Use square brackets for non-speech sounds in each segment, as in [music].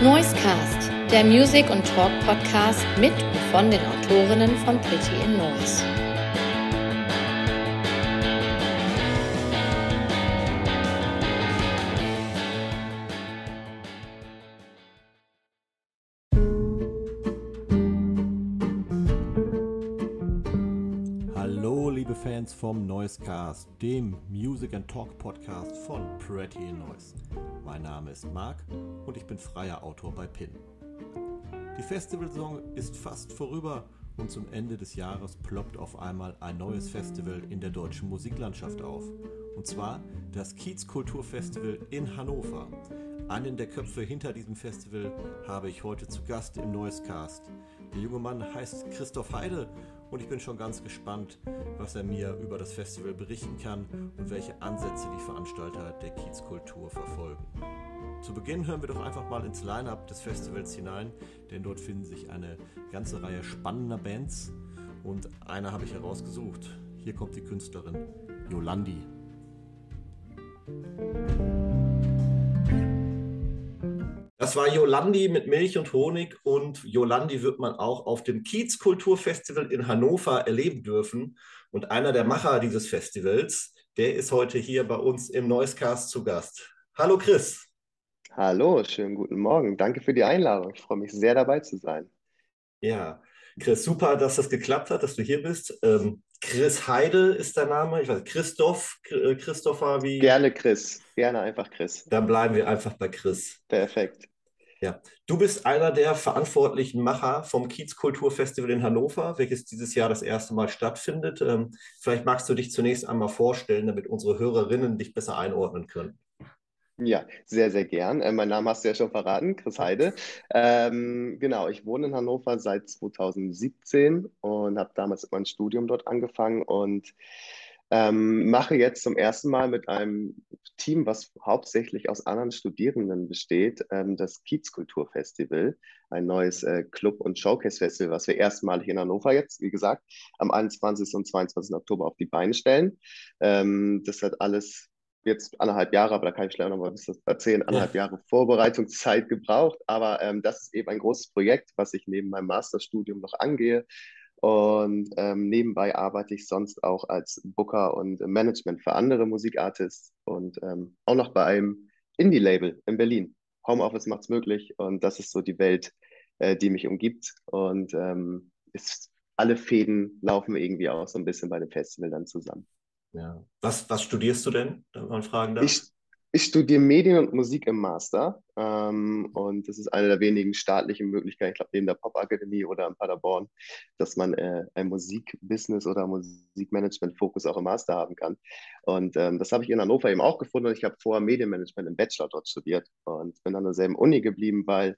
Noisecast, der Music- und Talk-Podcast mit und von den Autorinnen von Pretty in Noise. Noisecast, dem Music and Talk Podcast von Pretty Noise. Mein Name ist Marc und ich bin freier Autor bei PIN. Die Festivalsaison ist fast vorüber und zum Ende des Jahres ploppt auf einmal ein neues Festival in der deutschen Musiklandschaft auf. Und zwar das Kiez Kulturfestival in Hannover. Einen der Köpfe hinter diesem Festival habe ich heute zu Gast im Noisecast. Der junge Mann heißt Christoph Heide und ich bin schon ganz gespannt, was er mir über das Festival berichten kann und welche Ansätze die Veranstalter der Kiezkultur verfolgen. Zu Beginn hören wir doch einfach mal ins Line-up des Festivals hinein, denn dort finden sich eine ganze Reihe spannender Bands und eine habe ich herausgesucht. Hier kommt die Künstlerin Yolandi. Das war Yolandi mit Milch und Honig und Yolandi wird man auch auf dem Kiez Kulturfestival in Hannover erleben dürfen. Und einer der Macher dieses Festivals, der ist heute hier bei uns im Noisecast zu Gast. Hallo Chris. Hallo, schönen guten Morgen. Danke für die Einladung. Ich freue mich sehr dabei zu sein. Ja, Chris, super, dass das geklappt hat, dass du hier bist. Ähm, Chris Heide ist dein Name. Ich weiß, Christoph, äh, Christopher, wie? Gerne Chris. Gerne einfach Chris. Dann bleiben wir einfach bei Chris. Perfekt. Ja, du bist einer der verantwortlichen Macher vom Kiez Kulturfestival in Hannover, welches dieses Jahr das erste Mal stattfindet. Ähm, vielleicht magst du dich zunächst einmal vorstellen, damit unsere Hörerinnen dich besser einordnen können. Ja, sehr, sehr gern. Äh, mein Name hast du ja schon verraten, Chris Heide. Ähm, genau, ich wohne in Hannover seit 2017 und habe damals mein Studium dort angefangen und ähm, mache jetzt zum ersten Mal mit einem Team, was hauptsächlich aus anderen Studierenden besteht, ähm, das Kiezkulturfestival, ein neues äh, Club- und Showcase-Festival, was wir erstmalig in Hannover jetzt, wie gesagt, am 21. und 22. Oktober auf die Beine stellen. Ähm, das hat alles jetzt anderthalb Jahre, aber da kann ich gleich noch mal was erzählen, anderthalb ja. Jahre Vorbereitungszeit gebraucht. Aber ähm, das ist eben ein großes Projekt, was ich neben meinem Masterstudium noch angehe. Und ähm, nebenbei arbeite ich sonst auch als Booker und Management für andere Musikartists und ähm, auch noch bei einem Indie-Label in Berlin. Homeoffice macht es möglich und das ist so die Welt, äh, die mich umgibt. Und ähm, ist, alle Fäden laufen irgendwie auch so ein bisschen bei dem Festival dann zusammen. Ja. Was, was studierst du denn, wenn man fragen darf? Ich, ich studiere Medien und Musik im Master ähm, und das ist eine der wenigen staatlichen Möglichkeiten, ich glaube neben der Popakademie oder in Paderborn, dass man äh, ein Musikbusiness oder Musikmanagement-Fokus auch im Master haben kann. Und ähm, das habe ich in Hannover eben auch gefunden und ich habe vorher Medienmanagement im Bachelor dort studiert und bin an derselben Uni geblieben, weil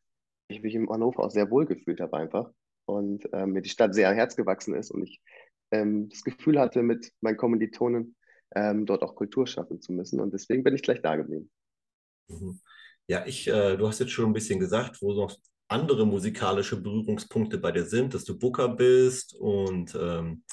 ich mich in Hannover auch sehr wohl gefühlt habe einfach und ähm, mir die Stadt sehr am Herz gewachsen ist und ich ähm, das Gefühl hatte, mit meinen Kommilitonen ähm, dort auch Kultur schaffen zu müssen. Und deswegen bin ich gleich da geblieben. Mhm. Ja, ich, äh, du hast jetzt schon ein bisschen gesagt, wo noch andere musikalische Berührungspunkte bei dir sind, dass du Booker bist und ähm,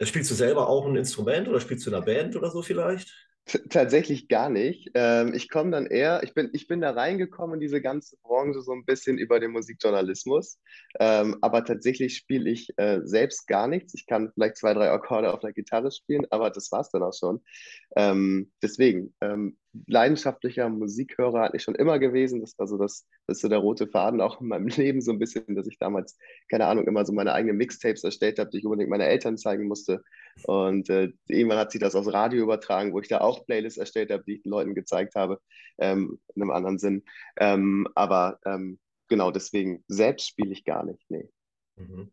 spielst du selber auch ein Instrument oder spielst du in einer Band oder so vielleicht? Tatsächlich gar nicht. Ähm, ich komme dann eher, ich bin, ich bin da reingekommen in diese ganze Branche so ein bisschen über den Musikjournalismus. Ähm, aber tatsächlich spiele ich äh, selbst gar nichts. Ich kann vielleicht zwei, drei Akkorde auf der Gitarre spielen, aber das war es dann auch schon. Ähm, deswegen, ähm, leidenschaftlicher Musikhörer eigentlich schon immer gewesen. Das war so das, das ist so der rote Faden auch in meinem [laughs] Leben so ein bisschen, dass ich damals, keine Ahnung, immer so meine eigenen Mixtapes erstellt habe, die ich unbedingt meine Eltern zeigen musste. Und äh, irgendwann hat sich das aus Radio übertragen, wo ich da auch Playlists erstellt habe, die ich den Leuten gezeigt habe, ähm, in einem anderen Sinn. Ähm, aber ähm, genau deswegen, selbst spiele ich gar nicht, nee. Mhm.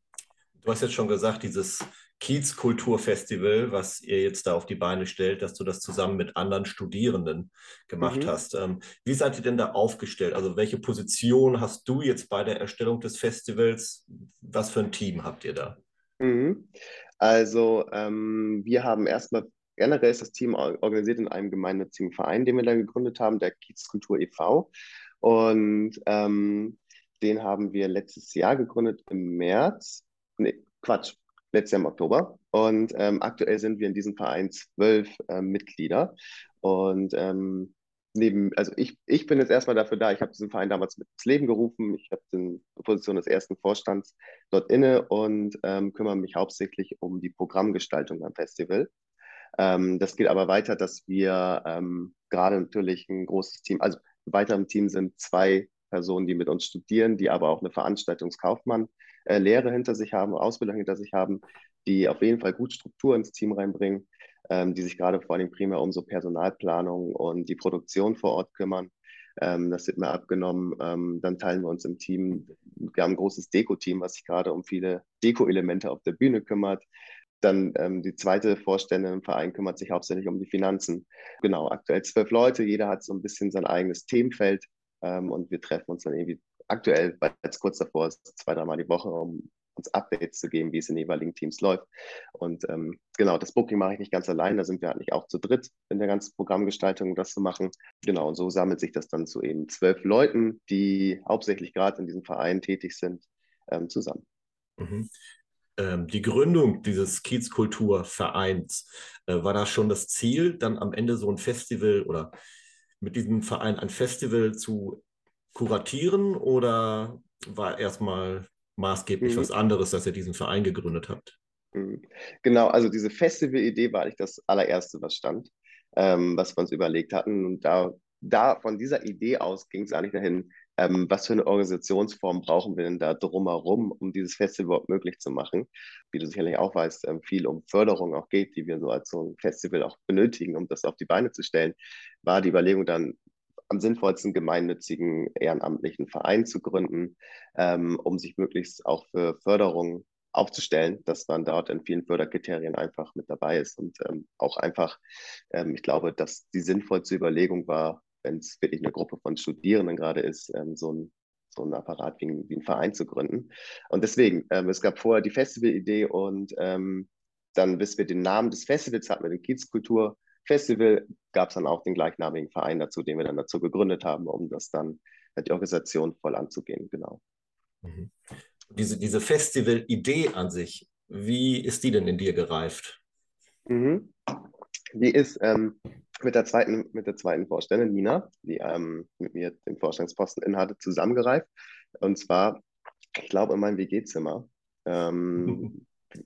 Du hast jetzt schon gesagt, dieses Kiez Kulturfestival, was ihr jetzt da auf die Beine stellt, dass du das zusammen mit anderen Studierenden gemacht mhm. hast. Ähm, wie seid ihr denn da aufgestellt? Also welche Position hast du jetzt bei der Erstellung des Festivals? Was für ein Team habt ihr da? Mhm. Also ähm, wir haben erstmal, generell ist das Team organisiert in einem gemeinnützigen Verein, den wir da gegründet haben, der Kiez Kultur e.V. Und ähm, den haben wir letztes Jahr gegründet im März. Nee, Quatsch, letztes Jahr im Oktober. Und ähm, aktuell sind wir in diesem Verein zwölf äh, Mitglieder. Und ähm, neben, also ich, ich bin jetzt erstmal dafür da, ich habe diesen Verein damals ins Leben gerufen, ich habe die Position des ersten Vorstands dort inne und ähm, kümmere mich hauptsächlich um die Programmgestaltung am Festival. Ähm, das geht aber weiter, dass wir ähm, gerade natürlich ein großes Team, also weiter im Team sind zwei Personen, die mit uns studieren, die aber auch eine Veranstaltungskaufmann äh, hinter sich haben, Ausbildung hinter sich haben, die auf jeden Fall gut Struktur ins Team reinbringen, ähm, die sich gerade vor allem primär um so Personalplanung und die Produktion vor Ort kümmern. Ähm, das wird mir abgenommen. Ähm, dann teilen wir uns im Team. Wir haben ein großes Deko-Team, was sich gerade um viele Deko-Elemente auf der Bühne kümmert. Dann ähm, die zweite Vorständin im Verein kümmert sich hauptsächlich um die Finanzen. Genau, aktuell zwölf Leute, jeder hat so ein bisschen sein eigenes Themenfeld ähm, und wir treffen uns dann irgendwie aktuell, weil jetzt kurz davor ist, zwei, dreimal die Woche, um uns Updates zu geben, wie es in den jeweiligen Teams läuft. Und ähm, genau, das Booking mache ich nicht ganz allein, da sind wir eigentlich auch zu dritt in der ganzen Programmgestaltung, das zu machen. Genau, und so sammelt sich das dann zu eben zwölf Leuten, die hauptsächlich gerade in diesem Verein tätig sind, ähm, zusammen. Mhm. Ähm, die Gründung dieses Kiezkulturvereins, äh, war da schon das Ziel, dann am Ende so ein Festival oder mit diesem Verein ein Festival zu kuratieren oder war erstmal maßgeblich mhm. was anderes, dass ihr diesen Verein gegründet habt? Mhm. Genau, also diese Festival-Idee war eigentlich das allererste, was stand, ähm, was wir uns überlegt hatten. Und da, da von dieser Idee aus ging es eigentlich dahin, ähm, was für eine Organisationsform brauchen wir denn da drumherum, um dieses Festival überhaupt möglich zu machen? Wie du sicherlich auch weißt, ähm, viel um Förderung auch geht, die wir so als so ein Festival auch benötigen, um das auf die Beine zu stellen, war die Überlegung dann, am sinnvollsten gemeinnützigen ehrenamtlichen Verein zu gründen, ähm, um sich möglichst auch für Förderung aufzustellen, dass man dort in vielen Förderkriterien einfach mit dabei ist und ähm, auch einfach, ähm, ich glaube, dass die sinnvollste Überlegung war, wenn es wirklich eine Gruppe von Studierenden gerade ist, ähm, so ein so ein Apparat wie, wie ein Verein zu gründen. Und deswegen, ähm, es gab vorher die Festivalidee und ähm, dann, bis wir den Namen des Festivals hatten, mit dem Kiezkultur Festival, gab es dann auch den gleichnamigen Verein dazu, den wir dann dazu gegründet haben, um das dann die Organisation voll anzugehen, genau. Mhm. Diese, diese Festival-Idee an sich, wie ist die denn in dir gereift? Mhm. Die ist ähm, mit, der zweiten, mit der zweiten Vorständin, Nina, die ähm, mit mir den Vorstandsposten innehatte, zusammengereift. Und zwar, ich glaube, in meinem WG-Zimmer. Ähm, [laughs]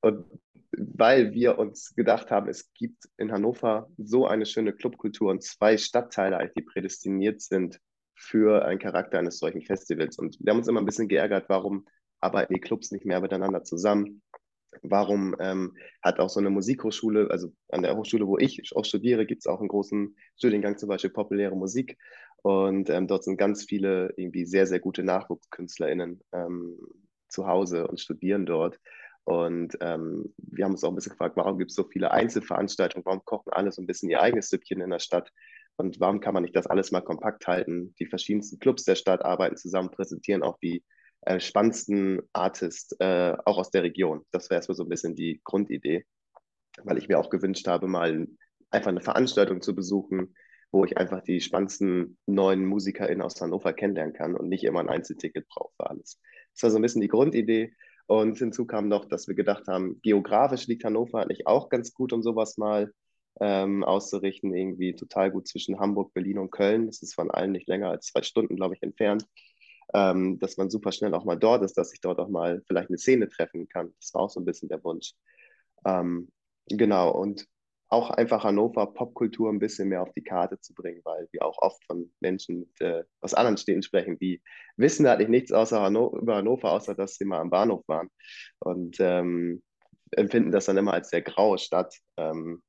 und weil wir uns gedacht haben, es gibt in Hannover so eine schöne Clubkultur und zwei Stadtteile, die prädestiniert sind für einen Charakter eines solchen Festivals. Und wir haben uns immer ein bisschen geärgert, warum arbeiten die Clubs nicht mehr miteinander zusammen? Warum ähm, hat auch so eine Musikhochschule, also an der Hochschule, wo ich auch studiere, gibt es auch einen großen Studiengang, zum Beispiel populäre Musik. Und ähm, dort sind ganz viele irgendwie sehr, sehr gute NachwuchskünstlerInnen ähm, zu Hause und studieren dort. Und ähm, wir haben uns auch ein bisschen gefragt, warum gibt es so viele Einzelveranstaltungen, warum kochen alle so ein bisschen ihr eigenes Süppchen in der Stadt und warum kann man nicht das alles mal kompakt halten? Die verschiedensten Clubs der Stadt arbeiten zusammen, präsentieren auch die äh, spannendsten Artists, äh, auch aus der Region. Das wäre erstmal so ein bisschen die Grundidee, weil ich mir auch gewünscht habe, mal einfach eine Veranstaltung zu besuchen, wo ich einfach die spannendsten neuen MusikerInnen aus Hannover kennenlernen kann und nicht immer ein Einzelticket brauche für alles. Das war so ein bisschen die Grundidee. Und hinzu kam noch, dass wir gedacht haben, geografisch liegt Hannover eigentlich auch ganz gut, um sowas mal ähm, auszurichten. Irgendwie total gut zwischen Hamburg, Berlin und Köln. Das ist von allen nicht länger als zwei Stunden, glaube ich, entfernt. Ähm, dass man super schnell auch mal dort ist, dass ich dort auch mal vielleicht eine Szene treffen kann. Das war auch so ein bisschen der Wunsch. Ähm, genau, und auch einfach Hannover Popkultur ein bisschen mehr auf die Karte zu bringen, weil wir auch oft von Menschen mit, äh, aus anderen Städten sprechen, die wissen eigentlich nichts außer Hanno über Hannover, außer dass sie mal am Bahnhof waren und ähm, empfinden das dann immer als sehr graue Stadt, ähm,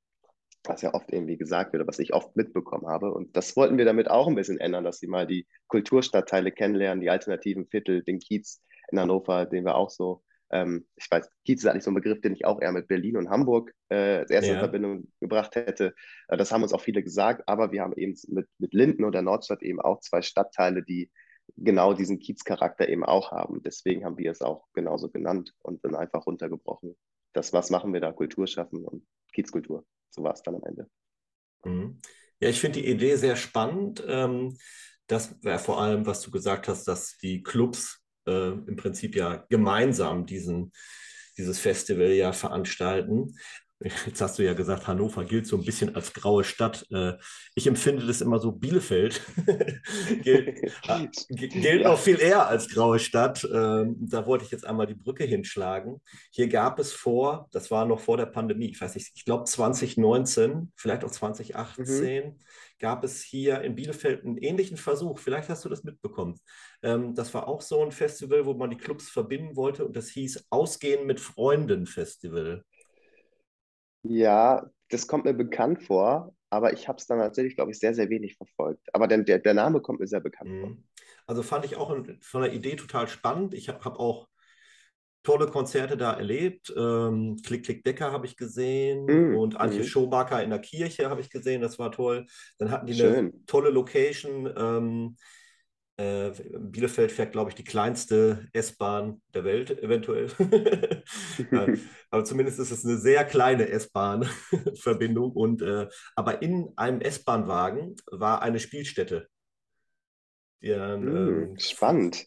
was ja oft irgendwie gesagt wird, was ich oft mitbekommen habe. Und das wollten wir damit auch ein bisschen ändern, dass sie mal die Kulturstadtteile kennenlernen, die alternativen Viertel, den Kiez in Hannover, den wir auch so ähm, ich weiß, Kiez ist eigentlich so ein Begriff, den ich auch eher mit Berlin und Hamburg äh, als erste ja. in Verbindung gebracht hätte. Äh, das haben uns auch viele gesagt, aber wir haben eben mit, mit Linden oder Nordstadt eben auch zwei Stadtteile, die genau diesen Kiezcharakter eben auch haben. Deswegen haben wir es auch genauso genannt und dann einfach runtergebrochen. Das, was machen wir da? Kultur schaffen und Kiezkultur. So war es dann am Ende. Mhm. Ja, ich finde die Idee sehr spannend. Ähm, das wäre vor allem, was du gesagt hast, dass die Clubs äh, im Prinzip ja gemeinsam diesen, dieses Festival ja veranstalten. Jetzt hast du ja gesagt, Hannover gilt so ein bisschen als graue Stadt. Äh, ich empfinde das immer so, Bielefeld [laughs] gilt, äh, [laughs] gilt noch viel eher als graue Stadt. Ähm, da wollte ich jetzt einmal die Brücke hinschlagen. Hier gab es vor, das war noch vor der Pandemie, ich weiß nicht, ich glaube 2019, vielleicht auch 2018, mhm. gab es hier in Bielefeld einen ähnlichen Versuch. Vielleicht hast du das mitbekommen. Ähm, das war auch so ein Festival, wo man die Clubs verbinden wollte und das hieß Ausgehen mit Freunden Festival. Ja, das kommt mir bekannt vor, aber ich habe es dann tatsächlich, glaube ich, sehr, sehr wenig verfolgt. Aber der, der, der Name kommt mir sehr bekannt vor. Mhm. Also fand ich auch von der Idee total spannend. Ich habe hab auch tolle Konzerte da erlebt. Ähm, Klick, Klick, Decker habe ich gesehen mm, und Antje mm. Schobacker in der Kirche habe ich gesehen. Das war toll. Dann hatten die Schön. eine tolle Location. Ähm, äh, Bielefeld fährt, glaube ich, die kleinste S-Bahn der Welt, eventuell. [laughs] aber zumindest ist es eine sehr kleine S-Bahn-Verbindung. Und äh, aber in einem S-Bahn-Wagen war eine Spielstätte. Die, mm, ähm, spannend.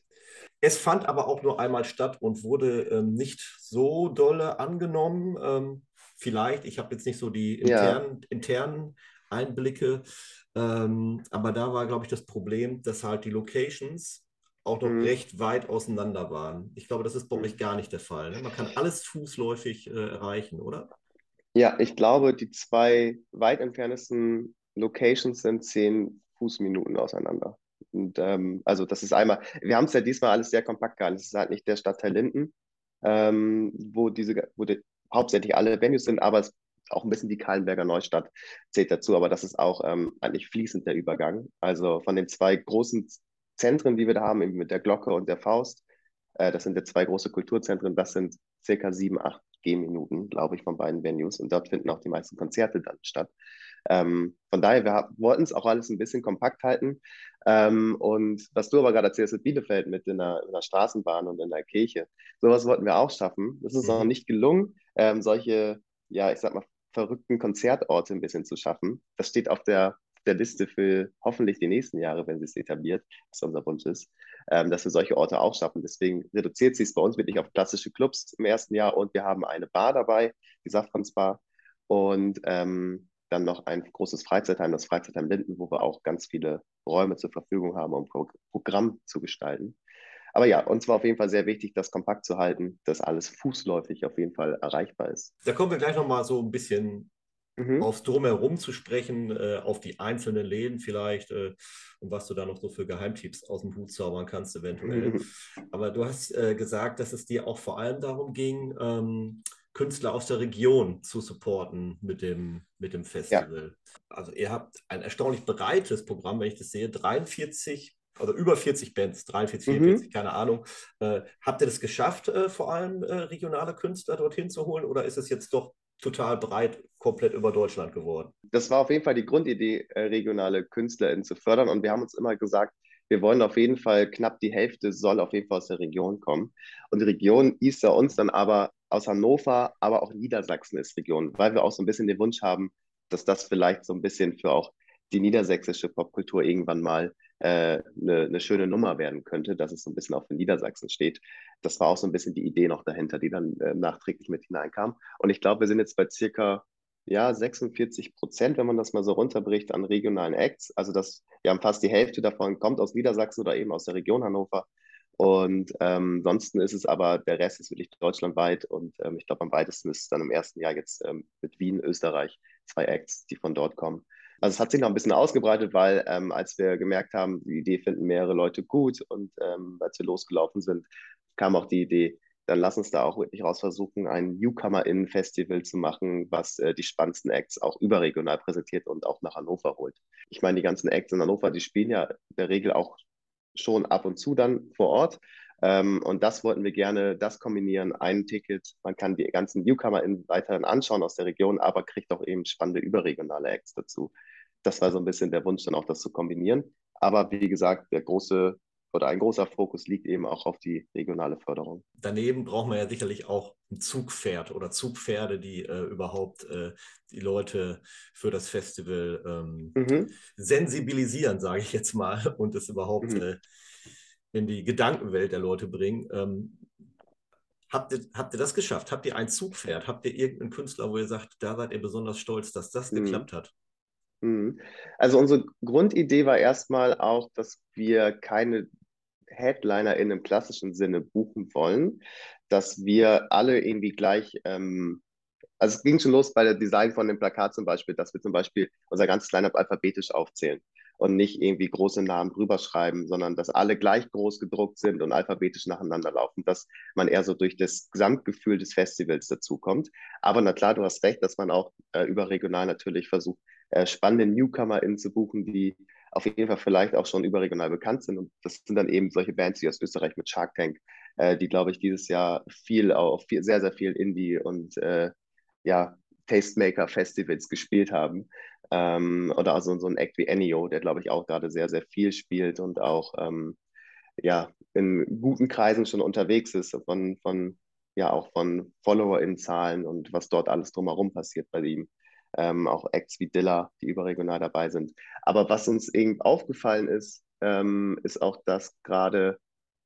Es fand aber auch nur einmal statt und wurde ähm, nicht so dolle angenommen. Ähm, vielleicht, ich habe jetzt nicht so die internen, ja. internen Einblicke, ähm, aber da war, glaube ich, das Problem, dass halt die Locations auch noch mhm. recht weit auseinander waren. Ich glaube, das ist bei euch gar nicht der Fall. Ne? Man kann alles fußläufig äh, erreichen, oder? Ja, ich glaube, die zwei weit entferntesten Locations sind zehn Fußminuten auseinander. Und ähm, also das ist einmal, wir haben es ja diesmal alles sehr kompakt gehalten. Es ist halt nicht der Stadtteil Linden, ähm, wo diese, wo die, hauptsächlich alle Venues sind, aber es auch ein bisschen die Kahlenberger Neustadt zählt dazu, aber das ist auch ähm, eigentlich fließend der Übergang. Also von den zwei großen Zentren, die wir da haben, eben mit der Glocke und der Faust, äh, das sind ja zwei große Kulturzentren, das sind circa sieben, acht Gehminuten, glaube ich, von beiden Venues und dort finden auch die meisten Konzerte dann statt. Ähm, von daher, wir wollten es auch alles ein bisschen kompakt halten. Ähm, und was du aber gerade erzählst mit Bielefeld, mit in der, in der, Straßenbahn und in der Kirche, sowas wollten wir auch schaffen. Das ist mhm. noch nicht gelungen, ähm, solche, ja, ich sag mal, verrückten Konzertorte ein bisschen zu schaffen. Das steht auf der, der Liste für hoffentlich die nächsten Jahre, wenn sie es etabliert, was unser Wunsch ist, ähm, dass wir solche Orte auch schaffen. Deswegen reduziert sich es bei uns wirklich auf klassische Clubs im ersten Jahr und wir haben eine Bar dabei, die Safrans Bar und ähm, dann noch ein großes Freizeitheim, das Freizeitheim Linden, wo wir auch ganz viele Räume zur Verfügung haben, um Pro Programm zu gestalten. Aber ja, uns war auf jeden Fall sehr wichtig, das kompakt zu halten, dass alles fußläufig auf jeden Fall erreichbar ist. Da kommen wir gleich nochmal so ein bisschen mhm. aufs Drumherum zu sprechen, äh, auf die einzelnen Läden vielleicht äh, und was du da noch so für Geheimtipps aus dem Hut zaubern kannst, eventuell. Mhm. Aber du hast äh, gesagt, dass es dir auch vor allem darum ging, ähm, Künstler aus der Region zu supporten mit dem, mit dem Festival. Ja. Also ihr habt ein erstaunlich breites Programm, wenn ich das sehe, 43 also über 40 Bands, 43, 44, mhm. keine Ahnung. Äh, habt ihr das geschafft, äh, vor allem äh, regionale Künstler dorthin zu holen oder ist es jetzt doch total breit, komplett über Deutschland geworden? Das war auf jeden Fall die Grundidee, äh, regionale KünstlerInnen zu fördern und wir haben uns immer gesagt, wir wollen auf jeden Fall, knapp die Hälfte soll auf jeden Fall aus der Region kommen. Und die Region hieß ja uns dann aber aus Hannover, aber auch Niedersachsen ist Region, weil wir auch so ein bisschen den Wunsch haben, dass das vielleicht so ein bisschen für auch die niedersächsische Popkultur irgendwann mal eine, eine, schöne Nummer werden könnte, dass es so ein bisschen auch für Niedersachsen steht. Das war auch so ein bisschen die Idee noch dahinter, die dann äh, nachträglich mit hineinkam. Und ich glaube, wir sind jetzt bei circa ja, 46 Prozent, wenn man das mal so runterbricht, an regionalen Acts. Also das, wir haben fast die Hälfte davon kommt aus Niedersachsen oder eben aus der Region Hannover. Und ähm, ansonsten ist es aber, der Rest ist wirklich deutschlandweit und ähm, ich glaube, am weitesten ist es dann im ersten Jahr jetzt ähm, mit Wien, Österreich, zwei Acts, die von dort kommen. Also es hat sich noch ein bisschen ausgebreitet, weil ähm, als wir gemerkt haben, die Idee finden mehrere Leute gut und ähm, als wir losgelaufen sind, kam auch die Idee, dann lass uns da auch wirklich raus versuchen, ein Newcomer-Innen-Festival zu machen, was äh, die spannendsten Acts auch überregional präsentiert und auch nach Hannover holt. Ich meine, die ganzen Acts in Hannover, die spielen ja in der Regel auch schon ab und zu dann vor Ort. Ähm, und das wollten wir gerne, das kombinieren, ein Ticket. Man kann die ganzen Newcomer in weiterhin anschauen aus der Region, aber kriegt auch eben spannende überregionale Acts dazu das war so ein bisschen der Wunsch, dann auch das zu kombinieren. Aber wie gesagt, der große oder ein großer Fokus liegt eben auch auf die regionale Förderung. Daneben braucht man ja sicherlich auch ein Zugpferd oder Zugpferde, die äh, überhaupt äh, die Leute für das Festival ähm, mhm. sensibilisieren, sage ich jetzt mal, [laughs] und es überhaupt mhm. äh, in die Gedankenwelt der Leute bringen. Ähm, Habt ihr, habt ihr das geschafft? Habt ihr ein Zugpferd? Habt ihr irgendeinen Künstler, wo ihr sagt, da seid ihr besonders stolz, dass das mhm. geklappt hat? Mhm. Also unsere Grundidee war erstmal auch, dass wir keine Headliner in einem klassischen Sinne buchen wollen, dass wir alle irgendwie gleich, ähm, also es ging schon los bei der Design von dem Plakat zum Beispiel, dass wir zum Beispiel unser ganzes Line-Up alphabetisch aufzählen und nicht irgendwie große Namen drüber schreiben, sondern dass alle gleich groß gedruckt sind und alphabetisch nacheinander laufen, dass man eher so durch das Gesamtgefühl des Festivals dazukommt. Aber na klar, du hast recht, dass man auch äh, überregional natürlich versucht, äh, spannende NewcomerInnen zu buchen, die auf jeden Fall vielleicht auch schon überregional bekannt sind. Und das sind dann eben solche Bands wie aus Österreich mit Shark Tank, äh, die, glaube ich, dieses Jahr viel, auch viel, sehr, sehr viel Indie und äh, ja, Tastemaker-Festivals gespielt haben. Ähm, oder also so ein Act wie Ennio, der, glaube ich, auch gerade sehr, sehr viel spielt und auch ähm, ja, in guten Kreisen schon unterwegs ist, von, von ja auch von Follower-In-Zahlen und was dort alles drumherum passiert bei ihm ähm, auch Acts wie Dilla, die überregional dabei sind. Aber was uns eben aufgefallen ist, ähm, ist auch, dass gerade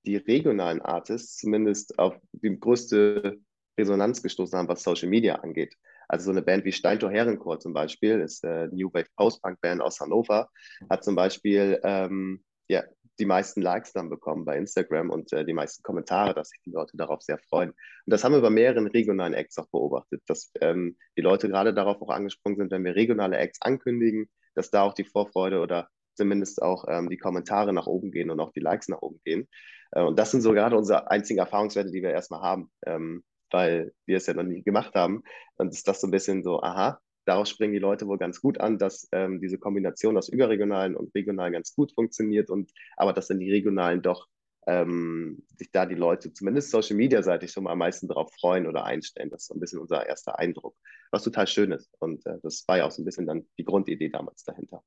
die regionalen Artists zumindest auf die größte Resonanz gestoßen haben, was Social Media angeht. Also so eine Band wie Steintor Herrenchor zum Beispiel, ist eine New Wave Post-Punk Band aus Hannover, hat zum Beispiel ähm, ja, die meisten Likes dann bekommen bei Instagram und äh, die meisten Kommentare, dass sich die Leute darauf sehr freuen. Und das haben wir bei mehreren regionalen Acts auch beobachtet, dass ähm, die Leute gerade darauf auch angesprungen sind, wenn wir regionale Acts ankündigen, dass da auch die Vorfreude oder zumindest auch ähm, die Kommentare nach oben gehen und auch die Likes nach oben gehen. Äh, und das sind so gerade unsere einzigen Erfahrungswerte, die wir erstmal haben, ähm, weil wir es ja noch nie gemacht haben. Und ist das so ein bisschen so, aha, daraus springen die Leute wohl ganz gut an, dass ähm, diese Kombination aus überregionalen und regionalen ganz gut funktioniert und aber dass dann die regionalen doch ähm, sich da die Leute zumindest Social Media seitig schon mal am meisten darauf freuen oder einstellen. Das ist so ein bisschen unser erster Eindruck, was total schön ist. Und äh, das war ja auch so ein bisschen dann die Grundidee damals dahinter.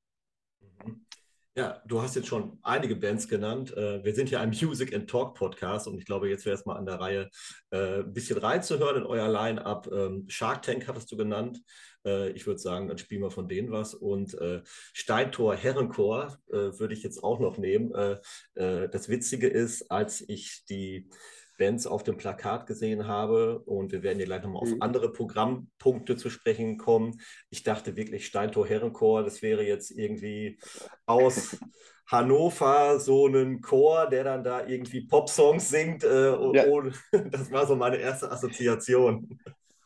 Ja, du hast jetzt schon einige Bands genannt. Äh, wir sind ja ein Music and Talk Podcast und ich glaube, jetzt wäre es mal an der Reihe, äh, ein bisschen reinzuhören in euer Line-Up. Ähm, Shark Tank hattest du genannt. Äh, ich würde sagen, dann spielen wir von denen was. Und Steintor Herrenchor würde ich jetzt auch noch nehmen. Das Witzige ist, als ich die Bands auf dem Plakat gesehen habe. Und wir werden hier gleich nochmal auf mhm. andere Programmpunkte zu sprechen kommen. Ich dachte wirklich, Steintor Herrenchor, das wäre jetzt irgendwie aus Hannover so ein Chor, der dann da irgendwie Popsongs singt. Äh, ja. und, [laughs] das war so meine erste Assoziation.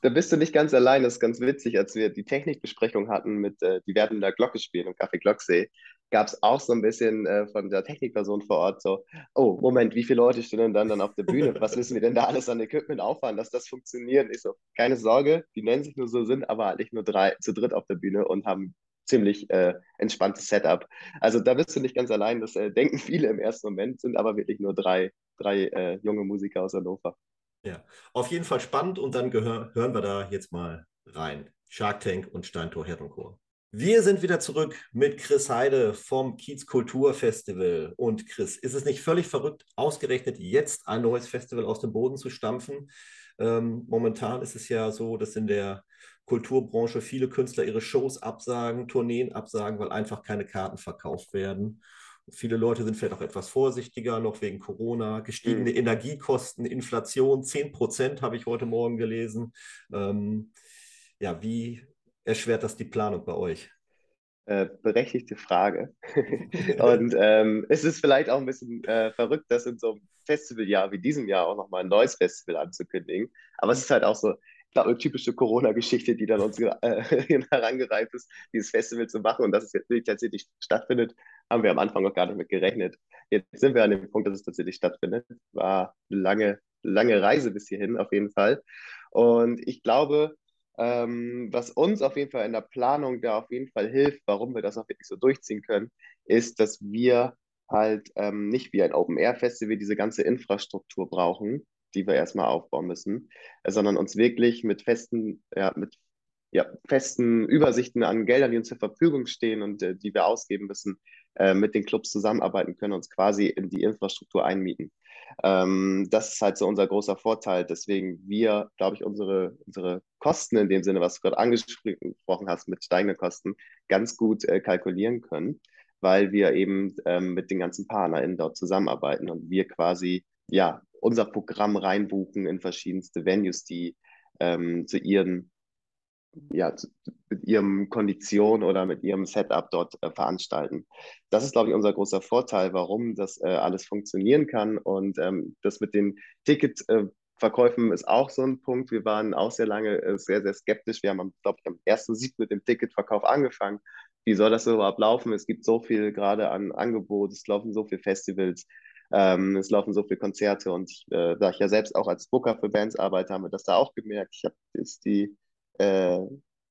Da bist du nicht ganz allein. Das ist ganz witzig, als wir die Technikbesprechung hatten mit äh, Die werden da Glocke spielen im Café Glocksee gab es auch so ein bisschen äh, von der Technikperson vor Ort so, oh, Moment, wie viele Leute stehen denn dann, dann auf der Bühne? Was müssen wir denn da alles an Equipment auffahren, dass das funktioniert? Ich so, keine Sorge, die nennen sich nur so, sind aber halt nicht nur drei, zu dritt auf der Bühne und haben ziemlich äh, entspanntes Setup. Also da bist du nicht ganz allein, das äh, denken viele im ersten Moment, sind aber wirklich nur drei, drei äh, junge Musiker aus Hannover. Ja, auf jeden Fall spannend und dann hören wir da jetzt mal rein. Shark Tank und Steintor Herrenchor. Wir sind wieder zurück mit Chris Heide vom Kiez Kultur Festival. Und Chris, ist es nicht völlig verrückt, ausgerechnet jetzt ein neues Festival aus dem Boden zu stampfen? Ähm, momentan ist es ja so, dass in der Kulturbranche viele Künstler ihre Shows absagen, Tourneen absagen, weil einfach keine Karten verkauft werden. Viele Leute sind vielleicht auch etwas vorsichtiger, noch wegen Corona, gestiegene mhm. Energiekosten, Inflation, 10 Prozent habe ich heute Morgen gelesen. Ähm, ja, wie erschwert das die Planung bei euch? Äh, berechtigte Frage. [laughs] und ähm, es ist vielleicht auch ein bisschen äh, verrückt, das in so einem Festivaljahr wie diesem Jahr auch nochmal ein neues Festival anzukündigen. Aber es ist halt auch so, glaube typische Corona-Geschichte, die dann uns äh, [laughs] herangereift ist, dieses Festival zu machen. Und dass es jetzt wirklich tatsächlich stattfindet, haben wir am Anfang noch gar nicht mit gerechnet. Jetzt sind wir an dem Punkt, dass es tatsächlich stattfindet. War eine lange, lange Reise bis hierhin auf jeden Fall. Und ich glaube, ähm, was uns auf jeden Fall in der Planung da auf jeden Fall hilft, warum wir das auch wirklich so durchziehen können, ist, dass wir halt ähm, nicht wie ein Open-Air-Festival diese ganze Infrastruktur brauchen, die wir erstmal aufbauen müssen, äh, sondern uns wirklich mit festen, ja, mit ja, festen Übersichten an Geldern, die uns zur Verfügung stehen und äh, die wir ausgeben müssen, äh, mit den Clubs zusammenarbeiten können, uns quasi in die Infrastruktur einmieten. Ähm, das ist halt so unser großer Vorteil, deswegen wir, glaube ich, unsere, unsere Kosten in dem Sinne, was du gerade angesprochen hast mit steigenden Kosten, ganz gut äh, kalkulieren können, weil wir eben ähm, mit den ganzen PartnerInnen dort zusammenarbeiten und wir quasi ja unser Programm reinbuchen in verschiedenste Venues, die ähm, zu ihren ja, mit ihrem Kondition oder mit ihrem Setup dort äh, veranstalten. Das ist, glaube ich, unser großer Vorteil, warum das äh, alles funktionieren kann. Und ähm, das mit den Ticketverkäufen äh, ist auch so ein Punkt. Wir waren auch sehr lange äh, sehr, sehr skeptisch. Wir haben, glaube ich, am ersten Sieg mit dem Ticketverkauf angefangen. Wie soll das überhaupt laufen? Es gibt so viel gerade an Angebot, es laufen so viele Festivals. Ähm, es laufen so viele Konzerte und äh, da ich ja selbst auch als Booker für Bands arbeite, haben wir das da auch gemerkt. Ich habe jetzt die äh,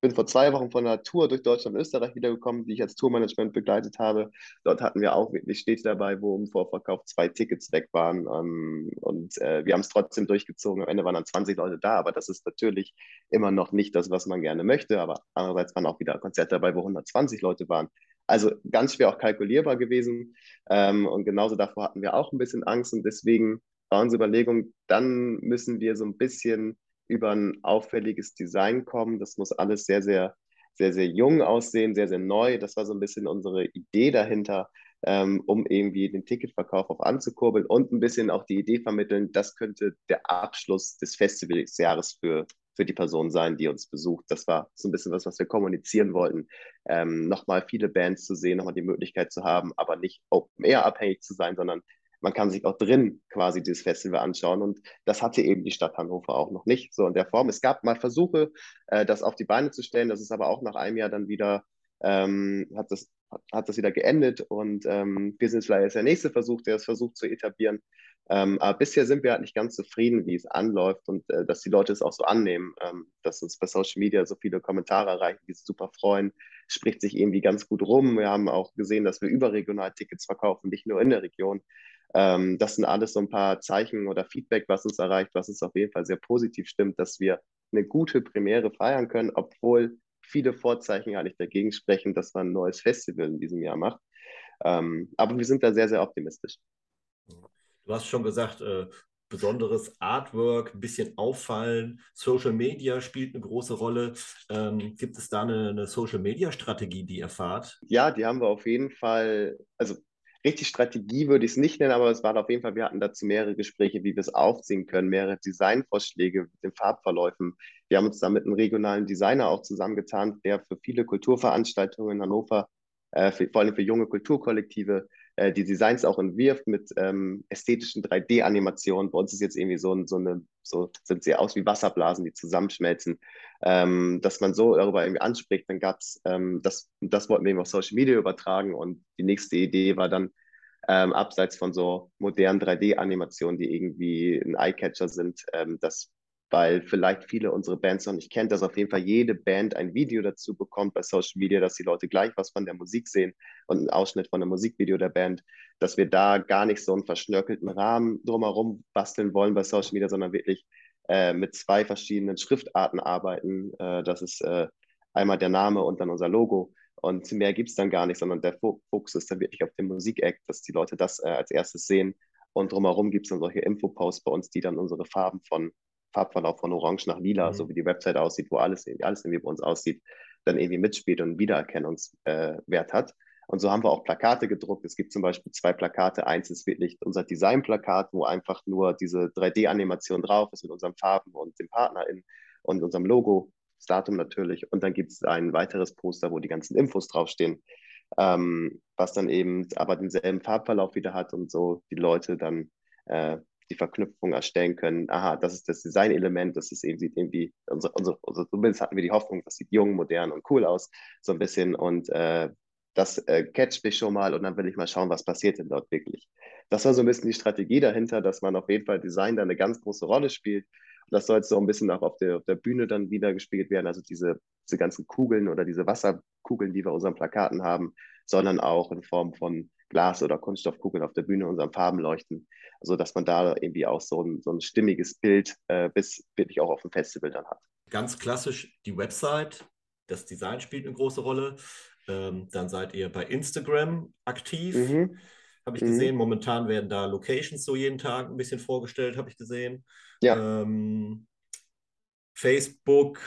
bin vor zwei Wochen von einer Tour durch Deutschland und Österreich wiedergekommen, die ich als Tourmanagement begleitet habe. Dort hatten wir auch wirklich Städte dabei, wo im Vorverkauf zwei Tickets weg waren. Ähm, und äh, wir haben es trotzdem durchgezogen. Am Ende waren dann 20 Leute da, aber das ist natürlich immer noch nicht das, was man gerne möchte. Aber andererseits waren auch wieder Konzerte dabei, wo 120 Leute waren. Also ganz schwer auch kalkulierbar gewesen. Ähm, und genauso davor hatten wir auch ein bisschen Angst. Und deswegen war unsere Überlegung, dann müssen wir so ein bisschen über ein auffälliges Design kommen. Das muss alles sehr, sehr, sehr, sehr jung aussehen, sehr, sehr neu. Das war so ein bisschen unsere Idee dahinter, ähm, um irgendwie den Ticketverkauf auch anzukurbeln und ein bisschen auch die Idee vermitteln, das könnte der Abschluss des Festivalsjahres für, für die Person sein, die uns besucht. Das war so ein bisschen was, was wir kommunizieren wollten. Ähm, nochmal viele Bands zu sehen, nochmal die Möglichkeit zu haben, aber nicht Open Air abhängig zu sein, sondern man kann sich auch drin quasi dieses Festival anschauen. Und das hatte eben die Stadt Hannover auch noch nicht so in der Form. Es gab mal Versuche, äh, das auf die Beine zu stellen. Das ist aber auch nach einem Jahr dann wieder, ähm, hat, das, hat das wieder geendet. Und ähm, Businessfly ist der nächste Versuch, der es versucht zu etablieren. Ähm, aber bisher sind wir halt nicht ganz zufrieden, wie es anläuft und äh, dass die Leute es auch so annehmen, ähm, dass uns bei Social Media so viele Kommentare erreichen, die sich super freuen, spricht sich irgendwie ganz gut rum. Wir haben auch gesehen, dass wir überregional Tickets verkaufen, nicht nur in der Region. Ähm, das sind alles so ein paar Zeichen oder Feedback, was uns erreicht, was uns auf jeden Fall sehr positiv stimmt, dass wir eine gute Premiere feiern können, obwohl viele Vorzeichen gar nicht dagegen sprechen, dass man ein neues Festival in diesem Jahr macht. Ähm, aber wir sind da sehr, sehr optimistisch. Du hast schon gesagt, äh, besonderes Artwork, ein bisschen auffallen. Social Media spielt eine große Rolle. Ähm, gibt es da eine, eine Social Media Strategie, die ihr fahrt? Ja, die haben wir auf jeden Fall. Also richtig Strategie würde ich es nicht nennen, aber es war auf jeden Fall, wir hatten dazu mehrere Gespräche, wie wir es aufziehen können, mehrere Designvorschläge mit den Farbverläufen. Wir haben uns da mit einem regionalen Designer auch zusammengetan, der für viele Kulturveranstaltungen in Hannover, äh, für, vor allem für junge Kulturkollektive, äh, die Designs auch entwirft mit ähm, ästhetischen 3D-Animationen. Bei uns ist jetzt irgendwie so, so eine, so sind sie aus wie Wasserblasen, die zusammenschmelzen, ähm, dass man so darüber irgendwie anspricht. Dann gab es, ähm, das, das wollten wir eben auf Social Media übertragen und die nächste Idee war dann, ähm, abseits von so modernen 3D-Animationen, die irgendwie ein Eyecatcher sind, ähm, dass weil vielleicht viele unsere Bands noch nicht kennen, dass auf jeden Fall jede Band ein Video dazu bekommt bei Social Media, dass die Leute gleich was von der Musik sehen und einen Ausschnitt von einem Musikvideo der Band, dass wir da gar nicht so einen verschnörkelten Rahmen drumherum basteln wollen bei Social Media, sondern wirklich äh, mit zwei verschiedenen Schriftarten arbeiten. Äh, das ist äh, einmal der Name und dann unser Logo. Und mehr gibt es dann gar nicht, sondern der Fokus ist dann wirklich auf dem Musik-Act, dass die Leute das äh, als erstes sehen. Und drumherum gibt es dann solche Infoposts bei uns, die dann unsere Farben von Farbverlauf von Orange nach Lila, mhm. so wie die Website aussieht, wo alles, alles irgendwie bei uns aussieht, dann irgendwie mitspielt und einen Wiedererkennungswert hat. Und so haben wir auch Plakate gedruckt. Es gibt zum Beispiel zwei Plakate. Eins ist wirklich unser Designplakat, wo einfach nur diese 3D-Animation drauf ist mit unseren Farben und dem Partner in und unserem Logo, das Datum natürlich. Und dann gibt es ein weiteres Poster, wo die ganzen Infos draufstehen, ähm, was dann eben aber denselben Farbverlauf wieder hat und so die Leute dann äh, die Verknüpfung erstellen können. Aha, das ist das Designelement, das ist eben, sieht irgendwie, unsere, unsere, unsere, zumindest hatten wir die Hoffnung, das sieht jung, modern und cool aus, so ein bisschen. Und äh, das äh, catcht mich schon mal und dann will ich mal schauen, was passiert denn dort wirklich. Das war so ein bisschen die Strategie dahinter, dass man auf jeden Fall Design da eine ganz große Rolle spielt. Und das soll jetzt so ein bisschen auch auf der, auf der Bühne dann wieder gespielt werden. Also diese, diese ganzen Kugeln oder diese Wasserkugeln, die wir unseren Plakaten haben, sondern auch in Form von Glas- oder Kunststoffkugeln auf der Bühne unseren Farben leuchten, so dass man da irgendwie auch so ein, so ein stimmiges Bild äh, bis wirklich auch auf dem Festival dann hat. Ganz klassisch die Website, das Design spielt eine große Rolle. Ähm, dann seid ihr bei Instagram aktiv, mhm. habe ich mhm. gesehen. Momentan werden da Locations so jeden Tag ein bisschen vorgestellt, habe ich gesehen. Ja. Ähm, Facebook,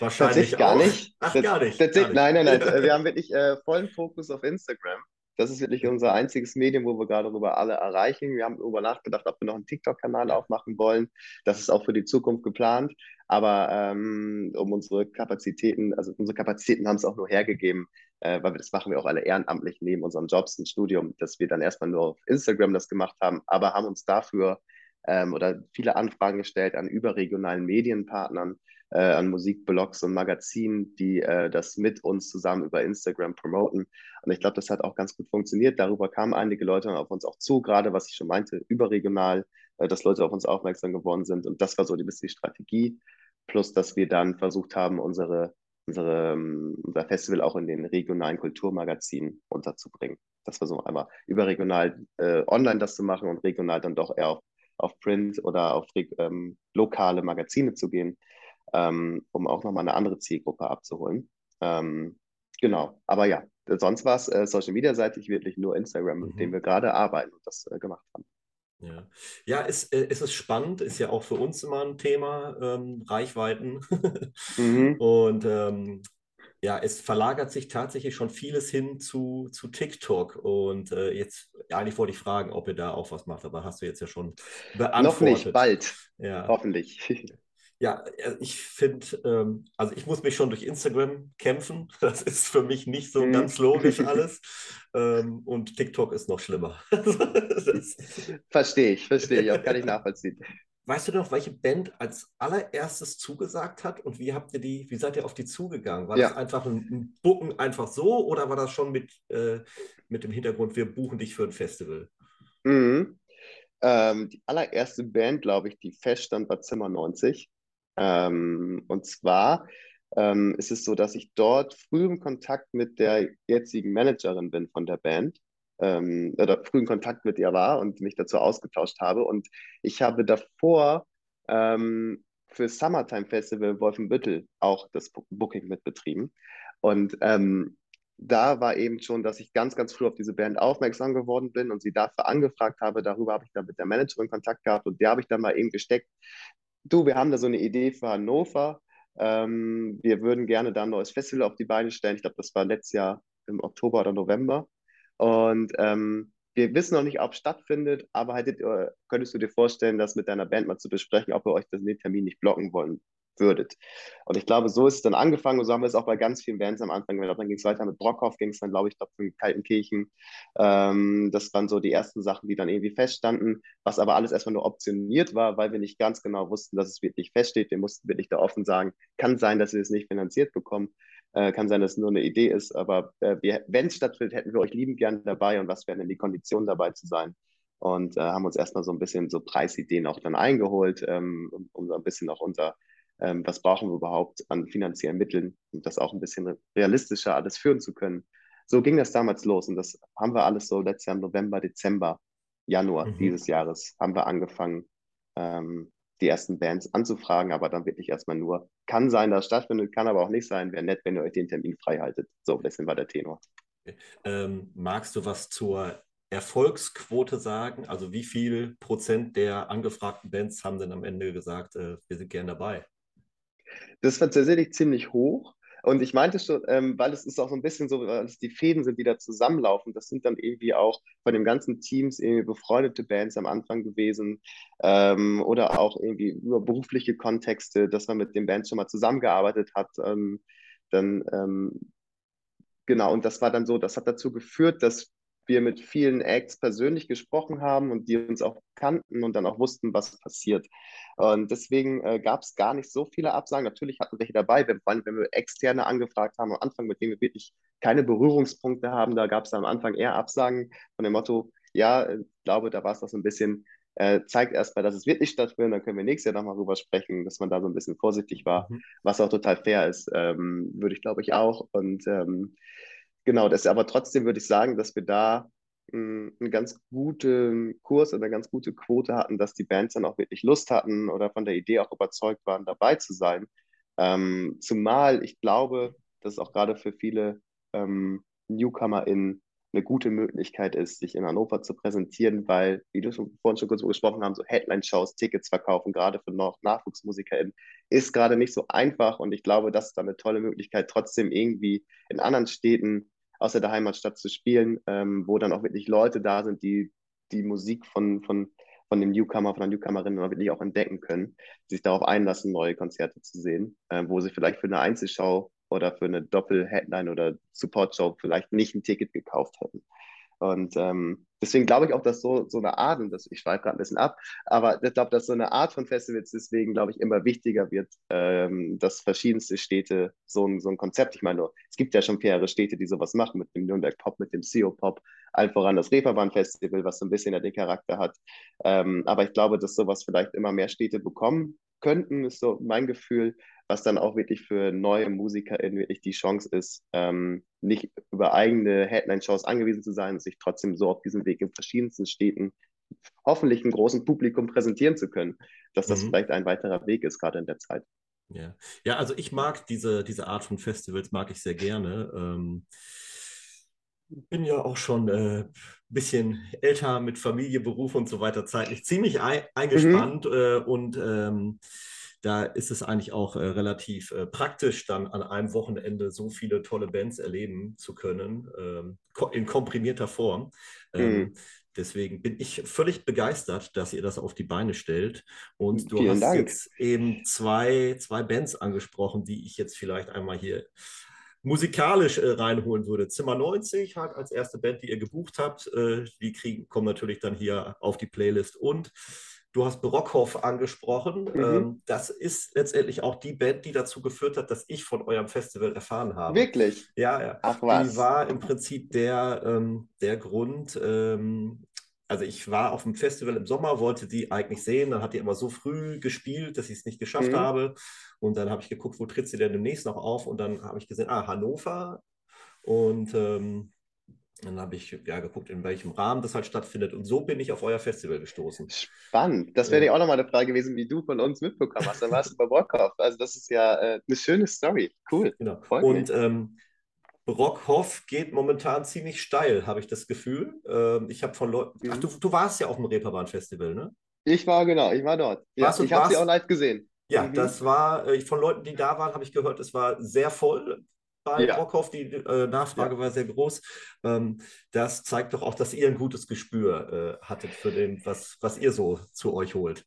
Wahrscheinlich gar nicht. Ach, gar nicht. Gar nicht. Nein, nein, nein. [laughs] Wir haben wirklich äh, vollen Fokus auf Instagram. Das ist wirklich unser einziges Medium, wo wir gerade darüber alle erreichen. Wir haben darüber nachgedacht, ob wir noch einen TikTok-Kanal aufmachen wollen. Das ist auch für die Zukunft geplant. Aber ähm, um unsere Kapazitäten, also unsere Kapazitäten haben es auch nur hergegeben, äh, weil wir das machen wir auch alle ehrenamtlich neben unseren Jobs im Studium, dass wir dann erstmal nur auf Instagram das gemacht haben, aber haben uns dafür ähm, oder viele Anfragen gestellt an überregionalen Medienpartnern, äh, an Musikblogs und Magazinen, die äh, das mit uns zusammen über Instagram promoten. Und ich glaube, das hat auch ganz gut funktioniert. Darüber kamen einige Leute auf uns auch zu, gerade was ich schon meinte, überregional, äh, dass Leute auf uns aufmerksam geworden sind. Und das war so die bisschen die Strategie. Plus, dass wir dann versucht haben, unsere, unsere, ähm, unser Festival auch in den regionalen Kulturmagazinen unterzubringen. Das war so einmal überregional äh, online das zu machen und regional dann doch eher auf, auf Print oder auf ähm, lokale Magazine zu gehen ähm, um auch nochmal eine andere Zielgruppe abzuholen. Ähm, genau, aber ja, sonst war es äh, Social Media seitig wirklich nur Instagram, mhm. mit dem wir gerade arbeiten und das äh, gemacht haben. Ja, ja es, äh, es ist spannend, ist ja auch für uns immer ein Thema, ähm, Reichweiten. mhm. [laughs] Und ähm, ja, es verlagert sich tatsächlich schon vieles hin zu, zu TikTok. Und äh, jetzt, ja, eigentlich wollte ich fragen, ob ihr da auch was macht, aber hast du jetzt ja schon beantwortet. Noch nicht, bald. Ja. Hoffentlich. [laughs] Ja, äh, ich finde, ähm, also ich muss mich schon durch Instagram kämpfen. [laughs] Das ist für mich nicht so mhm. ganz logisch [laughs] alles. ähm, und TikTok ist noch schlimmer. [laughs] verstehe ich, verstehe ich, auch kann ich nachvollziehen. Weißt du noch, welche Band als allererstes zugesagt hat und wie habt ihr die, wie seid ihr auf die zugegangen? War ja. das einfach ein, ein Bucken einfach so oder war das schon mit, äh, mit dem Hintergrund, wir buchen dich für ein Festival? Mhm. Ähm, die allererste Band, glaube ich, die feststand, war Zimmer 90. Ähm, und zwar ähm, ist es so, dass ich dort früh im Kontakt mit der jetzigen Managerin bin von der Band. Ähm, oder früh in Kontakt mit ihr war und mich dazu ausgetauscht habe. Und ich habe davor ähm, für Summertime Festival Wolfenbüttel auch das Booking mitbetrieben. Und ähm, da war eben schon, dass ich ganz, ganz früh auf diese Band aufmerksam geworden bin und sie dafür angefragt habe. Darüber habe ich dann mit der Managerin Kontakt gehabt und der habe ich dann mal eben gesteckt, du, wir haben da so eine Idee für Hannover. Ähm, wir würden gerne da ein neues Festival auf die Beine stellen. Ich glaube, das war letztes Jahr im Oktober oder November. Und ähm, wir wissen noch nicht, ob es stattfindet, aber hättet, könntest du dir vorstellen, das mit deiner Band mal zu besprechen, ob wir euch den Termin nicht blocken wollen würdet. Und ich glaube, so ist es dann angefangen und so haben wir es auch bei ganz vielen Bands am Anfang gemacht. Dann ging es weiter mit Brockhoff, ging es dann, glaube ich, glaub, in Kaltenkirchen. Ähm, das waren so die ersten Sachen, die dann irgendwie feststanden, was aber alles erstmal nur optioniert war, weil wir nicht ganz genau wussten, dass es wirklich feststeht. Wir mussten wirklich da offen sagen, kann sein, dass wir es nicht finanziert bekommen. Äh, kann sein, dass es nur eine Idee ist, aber äh, wenn es stattfindet, hätten wir euch liebend gern dabei und was wären denn die Konditionen dabei zu sein? Und äh, haben uns erstmal so ein bisschen so Preisideen auch dann eingeholt, ähm, um, um so ein bisschen auch unser ähm, was brauchen wir überhaupt an finanziellen Mitteln, um das auch ein bisschen realistischer alles führen zu können. So ging das damals los und das haben wir alles so letztes Jahr im November, Dezember, Januar mhm. dieses Jahres haben wir angefangen, ähm, die ersten Bands anzufragen, aber dann wirklich erstmal nur, kann sein, dass es stattfindet, kann aber auch nicht sein, wäre nett, wenn ihr euch den Termin frei haltet. So, bisschen war der Tenor. Ähm, magst du was zur Erfolgsquote sagen? Also wie viel Prozent der angefragten Bands haben denn am Ende gesagt, äh, wir sind gern dabei? Das war tatsächlich ziemlich hoch. Und ich meinte schon, ähm, weil es ist auch so ein bisschen so, weil es die Fäden sind, die da zusammenlaufen. Das sind dann irgendwie auch von den ganzen Teams irgendwie befreundete Bands am Anfang gewesen ähm, oder auch irgendwie über berufliche Kontexte, dass man mit den Bands schon mal zusammengearbeitet hat. Ähm, dann ähm, genau, und das war dann so, das hat dazu geführt, dass wir mit vielen Acts persönlich gesprochen haben und die uns auch kannten und dann auch wussten, was passiert. Und deswegen äh, gab es gar nicht so viele Absagen. Natürlich hatten wir welche dabei, wenn, wenn wir externe angefragt haben am Anfang, mit denen wir wirklich keine Berührungspunkte haben, da gab es am Anfang eher Absagen von dem Motto, ja, ich glaube, da war es doch so ein bisschen, äh, zeigt erstmal, dass es wirklich stattfindet, dann können wir nächstes Jahr nochmal drüber sprechen, dass man da so ein bisschen vorsichtig war, mhm. was auch total fair ist, ähm, würde ich glaube ich auch. Und ähm, genau, das aber trotzdem würde ich sagen, dass wir da hm, einen ganz guten Kurs und eine ganz gute Quote hatten, dass die Bands dann auch wirklich Lust hatten oder von der Idee auch überzeugt waren, dabei zu sein. Ähm, zumal ich glaube, dass es auch gerade für viele ähm, NewcomerInnen eine gute Möglichkeit ist, sich in Hannover zu präsentieren, weil, wie du schon, vorhin schon kurz gesprochen haben, so Headline-Shows, Tickets verkaufen, gerade für noch NachwuchsmusikerInnen, ist gerade nicht so einfach und ich glaube, das ist dann eine tolle Möglichkeit, trotzdem irgendwie in anderen Städten außer der Heimatstadt zu spielen, ähm, wo dann auch wirklich Leute da sind, die die Musik von, von, von dem Newcomer, von der Newcomerin wirklich auch entdecken können, sich darauf einlassen, neue Konzerte zu sehen, äh, wo sie vielleicht für eine Einzelschau oder für eine Doppel-Headline oder Support-Show vielleicht nicht ein Ticket gekauft hätten. Und ähm, deswegen glaube ich auch, dass so, so eine Art, und das, ich schweife gerade ein bisschen ab, aber ich glaube, dass so eine Art von Festivals deswegen, glaube ich, immer wichtiger wird, ähm, dass verschiedenste Städte so ein, so ein Konzept, ich meine, es gibt ja schon mehrere Städte, die sowas machen, mit dem Nürnberg Pop, mit dem CO Pop, allen voran das Reeperbahn Festival, was so ein bisschen den Charakter hat. Ähm, aber ich glaube, dass sowas vielleicht immer mehr Städte bekommen könnten, ist so mein Gefühl, was dann auch wirklich für neue MusikerInnen wirklich die Chance ist, ähm, nicht über eigene Headline-Shows angewiesen zu sein und sich trotzdem so auf diesem Weg in verschiedensten Städten hoffentlich einem großen Publikum präsentieren zu können, dass das mhm. vielleicht ein weiterer Weg ist, gerade in der Zeit. Ja. ja, also ich mag diese, diese Art von Festivals, mag ich sehr gerne. Ähm, bin ja auch schon ein äh, bisschen älter mit Familie, Beruf und so weiter zeitlich ziemlich ein, eingespannt mhm. äh, und ähm, da ist es eigentlich auch äh, relativ äh, praktisch, dann an einem Wochenende so viele tolle Bands erleben zu können, ähm, in komprimierter Form. Ähm, mhm. Deswegen bin ich völlig begeistert, dass ihr das auf die Beine stellt. Und du Vielen hast Dank. jetzt eben zwei, zwei Bands angesprochen, die ich jetzt vielleicht einmal hier musikalisch äh, reinholen würde. Zimmer 90 hat als erste Band, die ihr gebucht habt, äh, die kriegen, kommen natürlich dann hier auf die Playlist und Du hast Brockhoff angesprochen. Mhm. Ähm, das ist letztendlich auch die Band, die dazu geführt hat, dass ich von eurem Festival erfahren habe. Wirklich? Ja, ja. Ach was. Die war im Prinzip der, ähm, der Grund. Ähm, also ich war auf dem Festival im Sommer, wollte die eigentlich sehen. Dann hat die immer so früh gespielt, dass ich es nicht geschafft mhm. habe. Und dann habe ich geguckt, wo tritt sie denn demnächst noch auf? Und dann habe ich gesehen, ah, Hannover. Und ähm, dann habe ich ja geguckt, in welchem Rahmen das halt stattfindet. Und so bin ich auf euer Festival gestoßen. Spannend. Das wäre ja auch nochmal eine Frage gewesen, wie du von uns mitbekommen hast. Dann warst du bei Brockhoff. Also, das ist ja äh, eine schöne Story. Cool. Genau. Freut und ähm, Brockhoff geht momentan ziemlich steil, habe ich das Gefühl. Ähm, ich habe von Leuten. Mhm. Ach, du, du warst ja auf dem Reeperbahn-Festival, ne? Ich war, genau, ich war dort. Ja, ich habe sie auch live gesehen. Ja, mhm. das war, äh, von Leuten, die da waren, habe ich gehört, es war sehr voll bei ja. Brockhoff, die äh, Nachfrage ja. war sehr groß. Ähm, das zeigt doch auch, dass ihr ein gutes Gespür äh, hattet für den, was, was ihr so zu euch holt.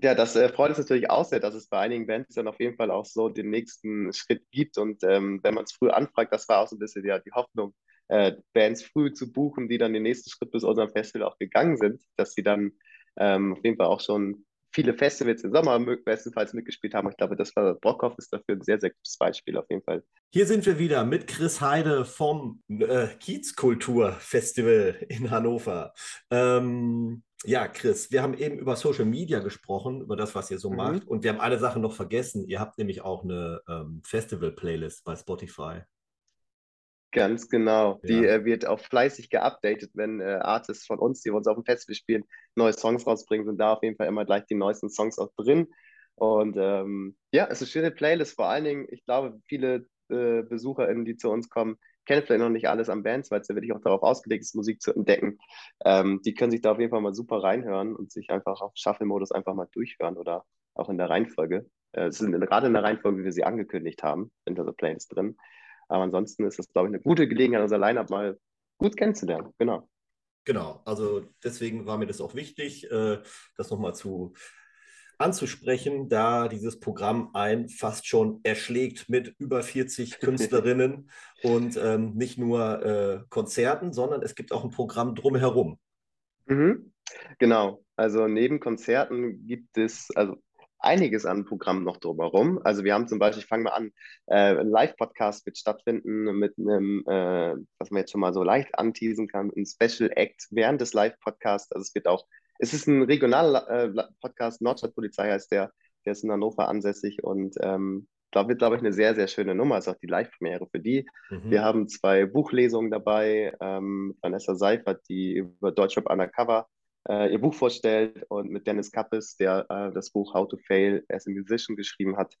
Ja, das äh, freut uns natürlich auch sehr, dass es bei einigen Bands dann auf jeden Fall auch so den nächsten Schritt gibt. Und ähm, wenn man es früh anfragt, das war auch so ein bisschen ja, die Hoffnung, äh, Bands früh zu buchen, die dann den nächsten Schritt bis unserem Festival auch gegangen sind, dass sie dann ähm, auf jeden Fall auch schon viele Festivals im Sommer bestenfalls mitgespielt haben. Ich glaube, das war Brockhoff ist dafür ein sehr, sehr gutes Beispiel auf jeden Fall. Hier sind wir wieder mit Chris Heide vom äh, Kiezkultur-Festival in Hannover. Ähm, ja, Chris, wir haben eben über Social Media gesprochen, über das, was ihr so mhm. macht. Und wir haben eine Sache noch vergessen. Ihr habt nämlich auch eine ähm, Festival-Playlist bei Spotify. Ganz genau. Ja. Die äh, wird auch fleißig geupdatet, wenn äh, Artists von uns, die uns auf dem Festival spielen, neue Songs rausbringen, sind da auf jeden Fall immer gleich die neuesten Songs auch drin. Und ähm, ja, es ist eine schöne Playlist. Vor allen Dingen, ich glaube, viele äh, BesucherInnen, die zu uns kommen, kennen vielleicht noch nicht alles am Bands, weil es ja wirklich auch darauf ausgelegt ist, Musik zu entdecken. Ähm, die können sich da auf jeden Fall mal super reinhören und sich einfach auf Shuffle-Modus einfach mal durchhören oder auch in der Reihenfolge. Äh, sind gerade in der Reihenfolge, wie wir sie angekündigt haben, in der Playlist drin. Aber ansonsten ist das, glaube ich, eine gute Gelegenheit, unser Line-Up mal gut kennenzulernen. Genau. Genau, also deswegen war mir das auch wichtig, äh, das nochmal zu anzusprechen, da dieses Programm ein fast schon erschlägt mit über 40 [laughs] Künstlerinnen und ähm, nicht nur äh, Konzerten, sondern es gibt auch ein Programm drumherum. Mhm. Genau, also neben Konzerten gibt es, also einiges an Programmen noch drumherum. Also wir haben zum Beispiel, ich fange mal an, äh, ein Live-Podcast wird stattfinden mit einem, äh, was man jetzt schon mal so leicht anteasen kann, ein Special Act während des Live-Podcasts. Also es wird auch, es ist ein regionaler äh, Podcast, Nordstadtpolizei heißt der, der ist in Hannover ansässig und ähm, da wird, glaube ich, eine sehr, sehr schöne Nummer. Ist auch die Live-Premiere für die. Mhm. Wir haben zwei Buchlesungen dabei. Ähm, Vanessa Seifert, die über Deutschrap Undercover äh, ihr Buch vorstellt und mit Dennis Kappes, der äh, das Buch How to Fail as a Musician geschrieben hat.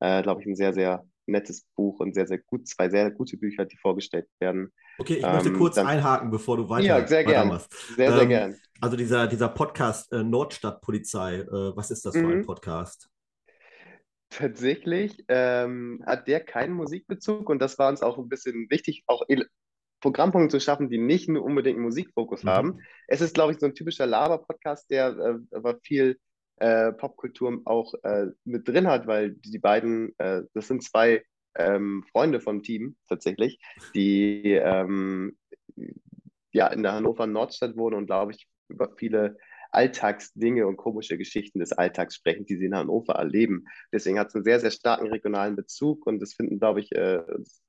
Äh, Glaube ich, ein sehr, sehr nettes Buch und sehr, sehr gut, zwei sehr gute Bücher, die vorgestellt werden. Okay, ich möchte ähm, kurz dann, einhaken, bevor du weiter Ja, sehr gerne. Sehr, sehr ähm, gern. Also dieser, dieser Podcast äh, Nordstadtpolizei, äh, was ist das für ein mhm. Podcast? Tatsächlich ähm, hat der keinen Musikbezug und das war uns auch ein bisschen wichtig, auch Programmpunkte zu schaffen, die nicht nur unbedingt einen Musikfokus Mhm. haben. Es ist, glaube ich, so ein typischer Laber-Podcast, der äh, aber viel äh, Popkultur auch äh, mit drin hat, weil die beiden, äh, das sind zwei ähm, Freunde vom Team tatsächlich, die ähm, ja in der Hannover Nordstadt wohnen und, glaube ich, über viele Alltagsdinge und komische Geschichten des Alltags sprechen, die sie in Hannover erleben. Deswegen hat es einen sehr, sehr starken regionalen Bezug und das finden, glaube ich, äh,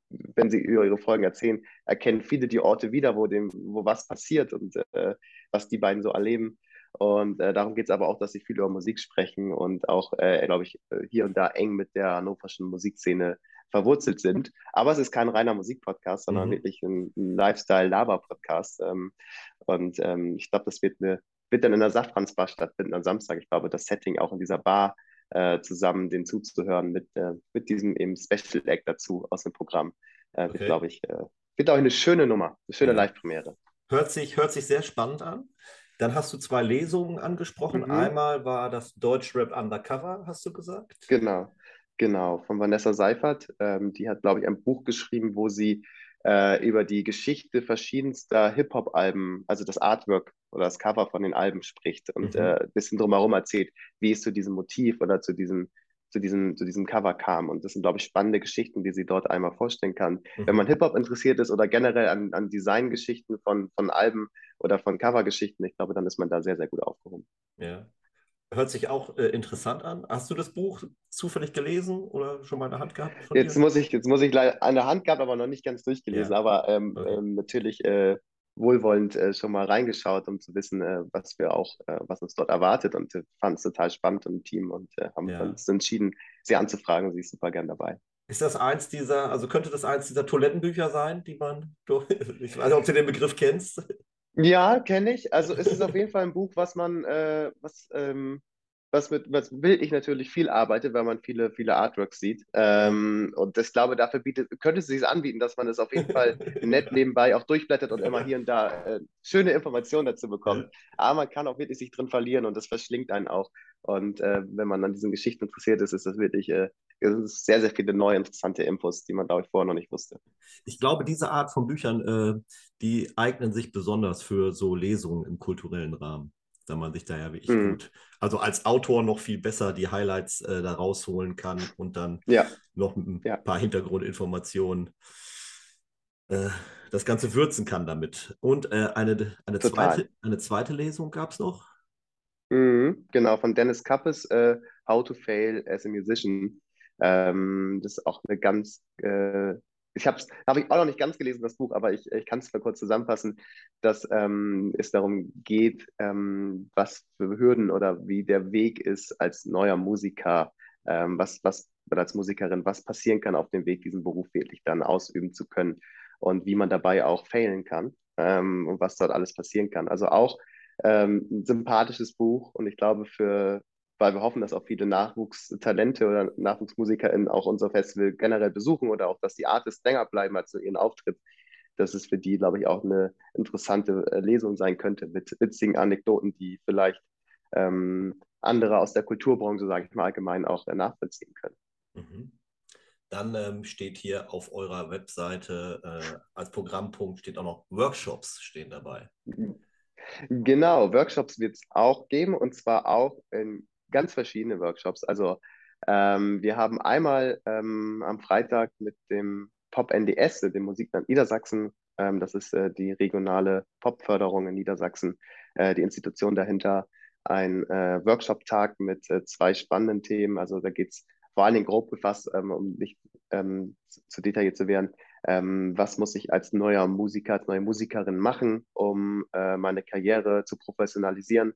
wenn sie über ihre Folgen erzählen, erkennen viele die Orte wieder, wo, dem, wo was passiert und äh, was die beiden so erleben. Und äh, darum geht es aber auch, dass sie viel über Musik sprechen und auch, äh, glaube ich, hier und da eng mit der hannoverschen Musikszene verwurzelt sind. Aber es ist kein reiner Musikpodcast, sondern Mhm. wirklich ein, ein Lifestyle-Laber-Podcast. Ähm, und ähm, ich glaube, das wird, eine, wird dann in der Safransbar stattfinden am Samstag. Ich glaube, das Setting auch in dieser Bar äh, zusammen, den zuzuhören mit, äh, mit diesem eben Special Act dazu aus dem Programm, äh, wird, Okay. glaube ich, äh, wird auch eine schöne Nummer, eine schöne Ja. Live-Premiere. Hört sich, hört sich sehr spannend an. Dann hast du zwei Lesungen angesprochen. Mhm. Einmal war das Deutschrap Undercover, hast du gesagt? Genau, genau, von Vanessa Seifert. Ähm, die hat, glaube ich, ein Buch geschrieben, wo sie äh, über die Geschichte verschiedenster Hip-Hop-Alben, also das Artwork oder das Cover von den Alben spricht und Mhm. äh, ein bisschen drumherum erzählt, wie es zu diesem Motiv oder zu diesem, zu diesem, zu diesem Cover kam. Und das sind, glaube ich, spannende Geschichten, die sie dort einmal vorstellen kann. Wenn Mhm. man Hip-Hop interessiert ist oder generell an, an Designgeschichten von, von Alben oder von Covergeschichten, ich glaube, dann ist man da sehr, sehr gut aufgehoben. Ja. Hört sich auch äh, interessant an. Hast du das Buch zufällig gelesen oder schon mal in der Hand gehabt Jetzt dir? muss ich, jetzt muss ich leider an der Hand gehabt, aber noch nicht ganz durchgelesen, Ja. aber ähm, Okay. ähm, natürlich äh, wohlwollend äh, schon mal reingeschaut, um zu wissen, äh, was wir auch, äh, was uns dort erwartet und äh, fand es total spannend im Team und äh, haben Ja. uns entschieden, sie anzufragen. Sie ist super gern dabei. Ist das eins dieser, also könnte das eins dieser Toilettenbücher sein, die man durch, [laughs] ich weiß nicht, ob du den Begriff kennst. Ja, kenne ich. Also es ist auf jeden Fall ein Buch, was man, äh, was, ähm, was mit, was bildlich natürlich viel arbeitet, weil man viele, viele Artworks sieht. Ähm, und ich glaube, dafür bietet, könnte es sich anbieten, dass man es auf jeden [laughs] Fall nett nebenbei auch durchblättert und immer hier und da äh, schöne Informationen dazu bekommt. Aber man kann auch wirklich sich drin verlieren und das verschlingt einen auch. Und äh, wenn man an diesen Geschichten interessiert ist, ist das wirklich äh, es ist sehr, sehr viele neue interessante Infos, die man, glaube ich, vorher noch nicht wusste. Ich glaube, diese Art von Büchern, äh, die eignen sich besonders für so Lesungen im kulturellen Rahmen, da man sich da ja wirklich Mhm. gut, also als Autor noch viel besser die Highlights äh, da rausholen kann und dann Ja, noch ein Ja. paar Hintergrundinformationen äh, das Ganze würzen kann damit. Und äh, eine, eine, Total. zweite, eine zweite Lesung gab es noch. Mhm, genau, von Dennis Kappes, äh, How to Fail as a Musician. Ähm, das ist auch eine ganz, äh, ich habe es habe ich auch noch nicht ganz gelesen, das Buch, aber ich, ich kann es mal kurz zusammenfassen, dass ähm, es darum geht, ähm, was für Hürden oder wie der Weg ist als neuer Musiker, ähm, was, was oder als Musikerin, was passieren kann auf dem Weg, diesen Beruf wirklich dann ausüben zu können und wie man dabei auch failen kann ähm, und was dort alles passieren kann. Also auch ähm, ein sympathisches Buch und ich glaube für, weil wir hoffen, dass auch viele Nachwuchstalente oder NachwuchsmusikerInnen auch unser Festival generell besuchen oder auch, dass die Artists länger bleiben als nur ihren Auftritt, dass es für die, glaube ich, auch eine interessante äh, Lesung sein könnte mit witzigen Anekdoten, die vielleicht ähm, andere aus der Kulturbranche, sage ich mal allgemein, auch äh, nachvollziehen können. Mhm. Dann ähm, steht hier auf eurer Webseite äh, als Programmpunkt steht auch noch Workshops stehen dabei. Genau, Workshops wird es auch geben und zwar auch in ganz verschiedene Workshops. Also ähm, wir haben einmal ähm, am Freitag mit dem Pop NDS, dem Musikland Niedersachsen, ähm, das ist äh, die regionale Popförderung in Niedersachsen, äh, die Institution dahinter, ein äh, Workshop-Tag mit äh, zwei spannenden Themen. Also da geht es vor allen Dingen grob gefasst, ähm, um nicht ähm, zu, zu detailliert zu werden, ähm, was muss ich als neuer Musiker, als neue Musikerin machen, um äh, meine Karriere zu professionalisieren?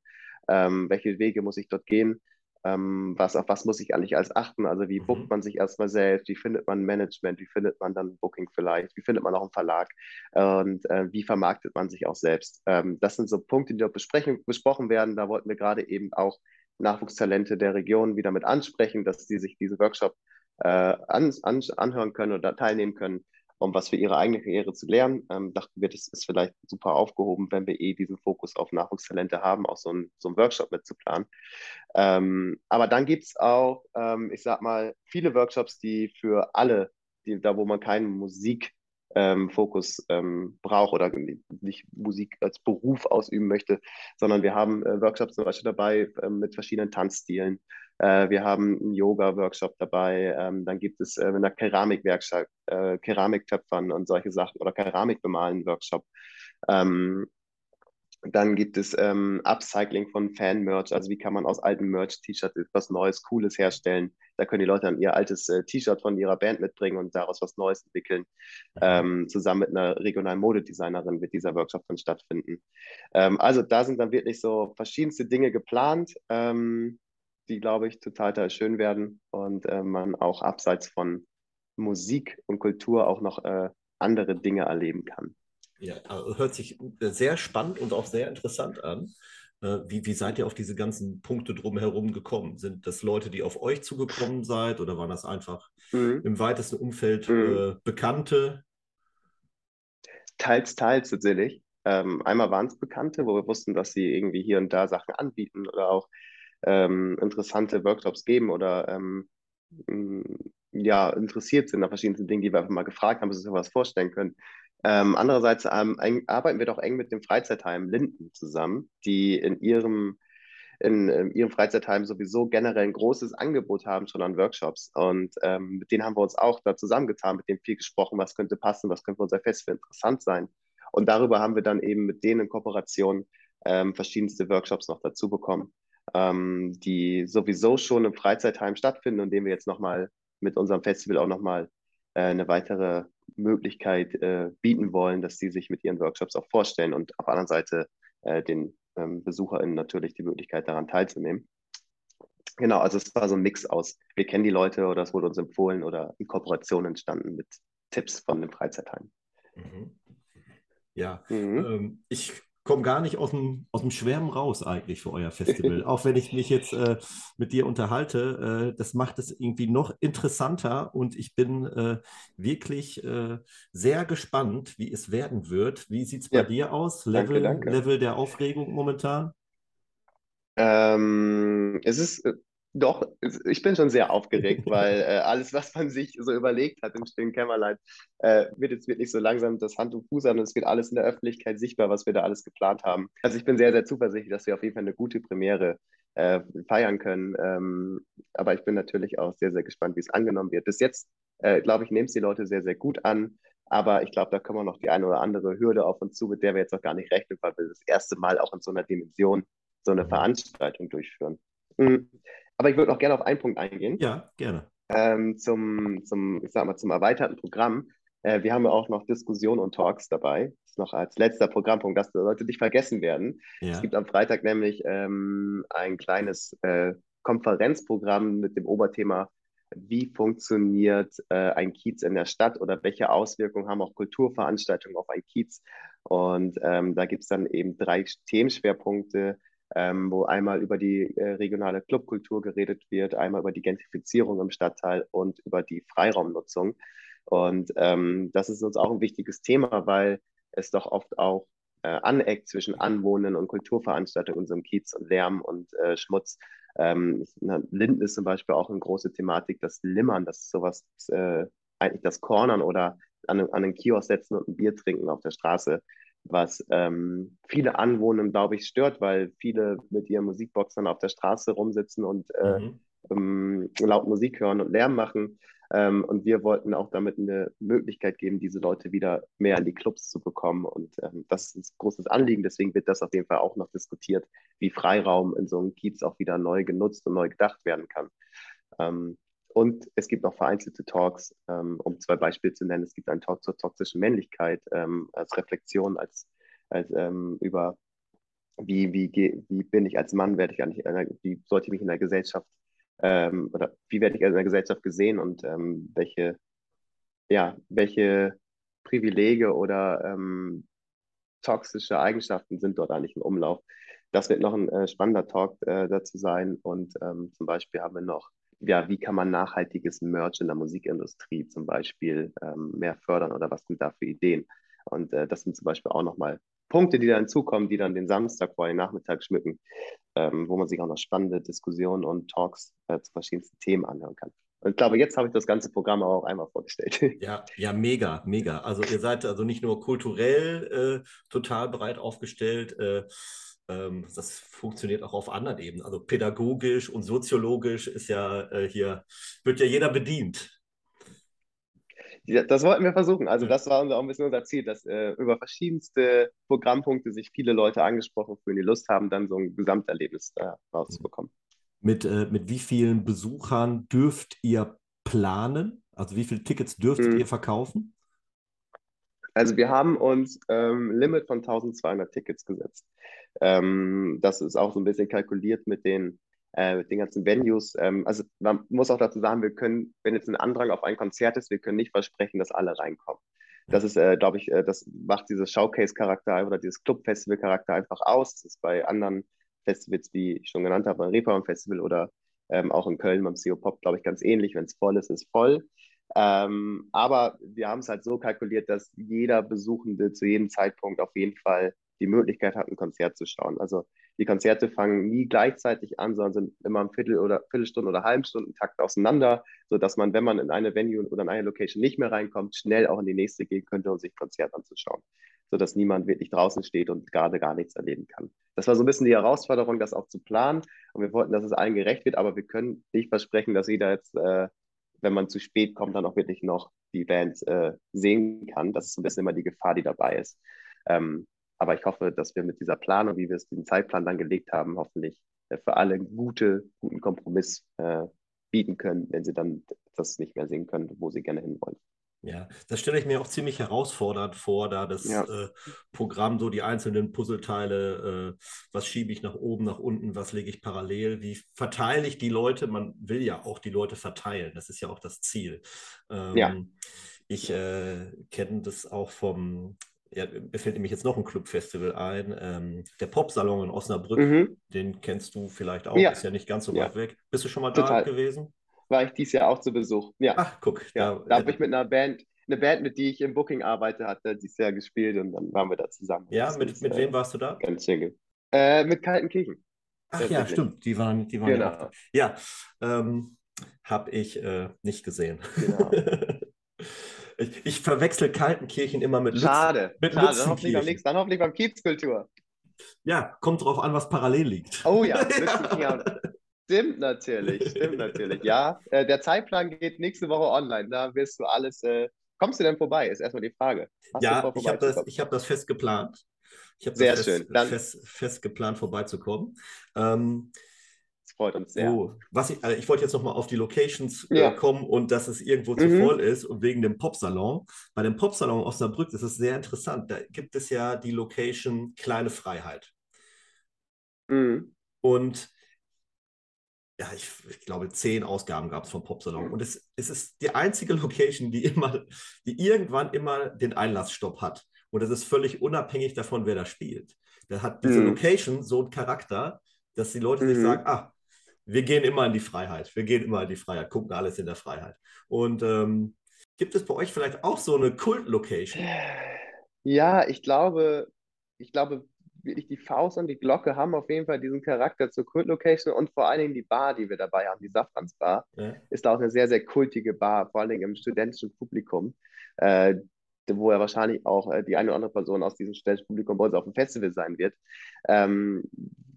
Ähm, welche Wege muss ich dort gehen? Ähm, was, auf was muss ich eigentlich als achten? Also wie Mhm. bookt man sich erstmal selbst? Wie findet man Management? Wie findet man dann Booking vielleicht? Wie findet man auch einen Verlag? Und äh, wie vermarktet man sich auch selbst? Ähm, das sind so Punkte, die dort besprochen werden. Da wollten wir gerade eben auch Nachwuchstalente der Region wieder mit ansprechen, dass sie sich diese Workshop äh, an, an, anhören können oder teilnehmen können, um was für ihre eigene Karriere zu lernen. Ähm, dachten wir, das ist vielleicht super aufgehoben, wenn wir eh diesen Fokus auf Nachwuchstalente haben, auch so ein, so ein Workshop mitzuplanen. Ähm, aber dann gibt es auch, ähm, ich sag mal, viele Workshops, die für alle, die, da wo man keinen Musik ähm, Fokus ähm, braucht oder nicht Musik als Beruf ausüben möchte, sondern wir haben äh, Workshops zum Beispiel dabei äh, mit verschiedenen Tanzstilen. Äh, wir haben einen Yoga-Workshop dabei. Ähm, dann gibt es äh, eine Keramikwerkstatt, äh, Keramiktöpfern und solche Sachen oder Keramikbemalen-Workshop. Ähm, dann gibt es ähm, Upcycling von Fan-Merch, also wie kann man aus alten Merch-T-Shirts etwas Neues, Cooles herstellen. Da können die Leute dann ihr altes äh, T-Shirt von ihrer Band mitbringen und daraus was Neues entwickeln. Ähm, zusammen mit einer regionalen Modedesignerin wird dieser Workshop dann stattfinden. Ähm, also da sind dann wirklich so verschiedenste Dinge geplant, ähm, die, glaube ich, total schön werden und äh, man auch abseits von Musik und Kultur auch noch äh, andere Dinge erleben kann. Ja, also hört sich äh, sehr spannend und auch sehr interessant an. Äh, wie, wie seid ihr auf diese ganzen Punkte drumherum gekommen? Sind das Leute, die auf euch zugekommen seid oder waren das einfach mhm. im weitesten Umfeld mhm. äh, Bekannte? Teils, teils tatsächlich. Ähm, einmal waren es Bekannte, wo wir wussten, dass sie irgendwie hier und da Sachen anbieten oder auch ähm, interessante Workshops geben oder ähm, ja, interessiert sind an verschiedenen Dingen, die wir einfach mal gefragt haben, ob sie sich was vorstellen können. Ähm, andererseits ähm, arbeiten wir doch eng mit dem Freizeitheim Linden zusammen, die in ihrem, in, in, ihrem Freizeitheim sowieso generell ein großes Angebot haben schon an Workshops. Und ähm, mit denen haben wir uns auch da zusammengetan, mit denen viel gesprochen, was könnte passen, was könnte für unser Festival interessant sein. Und darüber haben wir dann eben mit denen in Kooperation ähm, verschiedenste Workshops noch dazu bekommen, ähm, die sowieso schon im Freizeitheim stattfinden und denen wir jetzt nochmal mit unserem Festival auch nochmal äh, eine weitere Möglichkeit äh, bieten wollen, dass sie sich mit ihren Workshops auch vorstellen und auf der anderen Seite äh, den ähm, BesucherInnen natürlich die Möglichkeit daran teilzunehmen. Genau, also es war so ein Mix aus, wir kennen die Leute oder es wurde uns empfohlen oder in Kooperation entstanden mit Tipps von dem Freizeitheim. Mhm. Ja, mhm. Ähm, ich komme gar nicht aus dem, aus dem Schwärmen raus eigentlich für euer Festival. [laughs] Auch wenn ich mich jetzt äh, mit dir unterhalte, äh, das macht es irgendwie noch interessanter und ich bin äh, wirklich äh, sehr gespannt, wie es werden wird. Wie sieht es bei ja. dir aus? Level, danke, danke. Level der Aufregung momentan? Ähm, es ist äh, doch, ich bin schon sehr aufgeregt, [laughs] weil äh, alles, was man sich so überlegt hat im stillen Kämmerlein, äh, wird jetzt wirklich so langsam das Hand und Fuß an und es wird alles in der Öffentlichkeit sichtbar, was wir da alles geplant haben. Also ich bin sehr, sehr zuversichtlich, dass wir auf jeden Fall eine gute Premiere äh, feiern können. Ähm, aber ich bin natürlich auch sehr, sehr gespannt, wie es angenommen wird. Bis jetzt, äh, glaube ich, nehmen es die Leute sehr, sehr gut an. Aber ich glaube, da kommen noch die eine oder andere Hürde auf uns zu, mit der wir jetzt noch gar nicht rechnen, weil wir das erste Mal auch in so einer Dimension so eine Veranstaltung durchführen. Mhm. Aber ich würde noch gerne auf einen Punkt eingehen. Ja, gerne. Ähm, zum, zum, ich sag mal, zum erweiterten Programm. Äh, wir haben ja auch noch Diskussionen und Talks dabei. Das ist noch als letzter Programmpunkt, das sollte nicht vergessen werden. Ja. Es gibt am Freitag nämlich ähm, ein kleines äh, Konferenzprogramm mit dem Oberthema wie funktioniert äh, ein Kiez in der Stadt oder welche Auswirkungen haben auch Kulturveranstaltungen auf ein Kiez. Und ähm, da gibt es dann eben drei Themenschwerpunkte, ähm, wo einmal über die äh, regionale Clubkultur geredet wird, einmal über die Gentrifizierung im Stadtteil und über die Freiraumnutzung. Und ähm, das ist uns auch ein wichtiges Thema, weil es doch oft auch äh, aneckt zwischen Anwohnern und Kulturveranstaltungen unserem Kiez und Lärm und äh, Schmutz. Ähm, Linden ist zum Beispiel auch eine große Thematik, das Limmern, das ist sowas, äh, eigentlich das Cornern oder an, an einen Kiosk setzen und ein Bier trinken auf der Straße was ähm, viele Anwohner, glaube ich, stört, weil viele mit ihren Musikboxern auf der Straße rumsitzen und äh, mhm. ähm, laut Musik hören und Lärm machen. Ähm, und wir wollten auch damit eine Möglichkeit geben, diese Leute wieder mehr in die Clubs zu bekommen. Und ähm, das ist ein großes Anliegen. Deswegen wird das auf jeden Fall auch noch diskutiert, wie Freiraum in so einem Kiez auch wieder neu genutzt und neu gedacht werden kann. Und es gibt noch vereinzelte Talks, ähm, um zwei Beispiele zu nennen. Es gibt einen Talk zur toxischen Männlichkeit ähm, als Reflexion, als, als ähm, über wie, wie, wie bin ich als Mann, werde ich eigentlich, einer, wie sollte ich mich in der Gesellschaft ähm, oder wie werde ich in der Gesellschaft gesehen und ähm, welche, ja, welche Privilege oder ähm, toxische Eigenschaften sind dort eigentlich im Umlauf. Das wird noch ein äh, spannender Talk äh, dazu sein. Und zum Beispiel haben wir noch ja, wie kann man nachhaltiges Merch in der Musikindustrie zum Beispiel ähm, mehr fördern oder was sind da für Ideen? Und äh, das sind zum Beispiel auch nochmal Punkte, die dann hinzukommen, die dann den Samstag vor den Nachmittag schmücken, ähm, wo man sich auch noch spannende Diskussionen und Talks äh, zu verschiedensten Themen anhören kann. Und ich glaube, jetzt habe ich das ganze Programm auch einmal vorgestellt. [laughs] Ja, ja, mega, mega. Also ihr seid also nicht nur kulturell äh, total breit aufgestellt, äh, ähm, das funktioniert auch auf anderen Ebenen. Also pädagogisch und soziologisch ist ja äh, hier, wird ja jeder bedient. Ja, das wollten wir versuchen. Also das war auch ein bisschen unser Ziel, dass äh, über verschiedenste Programmpunkte sich viele Leute angesprochen fühlen, die Lust haben, dann so ein Gesamterlebnis äh, rauszubekommen. Mit, äh, mit wie vielen Besuchern dürft ihr planen? Also wie viele Tickets dürftet hm. ihr verkaufen? Also wir haben uns ähm, Limit von 1200 Tickets gesetzt. Ähm, das ist auch so ein bisschen kalkuliert mit den, äh, mit den ganzen Venues. Ähm, also man muss auch dazu sagen, wir können, wenn jetzt ein Andrang auf ein Konzert ist, wir können nicht versprechen, dass alle reinkommen. Das ist, äh, glaube ich, äh, das macht dieses Showcase-Charakter oder dieses Club-Festival-Charakter einfach aus. Das ist bei anderen Festivals, wie ich schon genannt habe, beim Reeperbahn Festival oder ähm, auch in Köln beim CO Pop, glaube ich, ganz ähnlich. Wenn es voll ist, ist voll. Ähm, aber wir haben es halt so kalkuliert, dass jeder Besuchende zu jedem Zeitpunkt auf jeden Fall die Möglichkeit hat, ein Konzert zu schauen. Also die Konzerte fangen nie gleichzeitig an, sondern sind immer ein Viertel oder Viertelstunden oder Halbstunden Takt auseinander, sodass man, wenn man in eine Venue oder in eine Location nicht mehr reinkommt, schnell auch in die nächste gehen könnte und sich Konzert anzuschauen, sodass niemand wirklich draußen steht und gerade gar nichts erleben kann. Das war so ein bisschen die Herausforderung, das auch zu planen. Und wir wollten, dass es allen gerecht wird, aber wir können nicht versprechen, dass jeder jetzt äh, wenn man zu spät kommt, dann auch wirklich noch die Band äh, sehen kann. Das ist ein bisschen immer die Gefahr, die dabei ist. Ähm, aber ich hoffe, dass wir mit dieser Planung, wie wir es den Zeitplan dann gelegt haben, hoffentlich äh, für alle einen gute, guten Kompromiss äh, bieten können, wenn sie dann das nicht mehr sehen können, wo sie gerne hinwollen. Ja, das stelle ich mir auch ziemlich herausfordernd vor, da das ja. äh, Programm so die einzelnen Puzzleteile, äh, was schiebe ich nach oben, nach unten, was lege ich parallel, wie verteile ich die Leute? Man will ja auch die Leute verteilen, das ist ja auch das Ziel. Ähm, ja. Ich äh, kenne das auch vom, ja, mir fällt nämlich jetzt noch ein Clubfestival ein, ähm, der Popsalon in Osnabrück, mhm. den kennst du vielleicht auch, ja. ist ja nicht ganz so weit weg. Bist du schon mal Total. da gewesen? War ich dieses Jahr auch zu Besuch. Ja. Ach, guck. Ja, da, da habe ich mit einer Band, eine Band, mit die ich im Booking arbeite, hatte dieses Jahr gespielt und dann waren wir da zusammen. Ja, mit, mit äh, wem warst du da? Ganz schön. Äh, mit Kaltenkirchen. Ach ja, stimmt. Die waren, die waren genau. ja. Auch, ja, ähm, habe ich äh, nicht gesehen. Genau. [laughs] ich, ich verwechsel Kaltenkirchen immer mit Lutz, Schade. Mit Schade. Dann hoffentlich, beim nächsten, dann hoffentlich beim Kiezkultur. Ja, kommt drauf an, was parallel liegt. Oh ja, [laughs] ja. Stimmt natürlich, stimmt natürlich. Ja, äh, der Zeitplan geht nächste Woche online. Da wirst du alles. Äh, kommst du denn vorbei? Ist erstmal die Frage. Hast ja, vor, ich habe das, hab das fest geplant. Ich habe sehr schön. Dann, fest, fest geplant, vorbeizukommen. Ähm, das freut uns sehr. Oh, was ich, also ich wollte jetzt nochmal auf die Locations äh, ja. kommen und dass es irgendwo zu mhm. voll ist und wegen dem Popsalon. Bei dem Popsalon Osnabrück ist es sehr interessant. Da gibt es ja die Location Kleine Freiheit. Mhm. Und ja, ich, ich, glaube, zehn Ausgaben gab es vom Popsalon. Und es, es ist die einzige [laughs] Location, die immer, die irgendwann immer den Einlassstopp hat. Und das ist völlig unabhängig davon, wer da spielt. Da hat diese mhm. Location so einen Charakter, dass die Leute mhm. sich sagen, ah, wir gehen immer in die Freiheit. Wir gehen immer in die Freiheit, gucken alles in der Freiheit. Und ähm, gibt es bei euch vielleicht auch so eine Kult-Location? Ja, ich glaube, ich glaube, wirklich die Faust und die Glocke haben auf jeden Fall diesen Charakter zur Kult-Location und vor allen Dingen die Bar, die wir dabei haben, die Safrans Bar, ja. ist auch eine sehr, sehr kultige Bar, vor allen Dingen im studentischen Publikum, äh, wo ja wahrscheinlich auch äh, die eine oder andere Person aus diesem studentischen Publikum bei uns auf dem Festival sein wird. Ähm,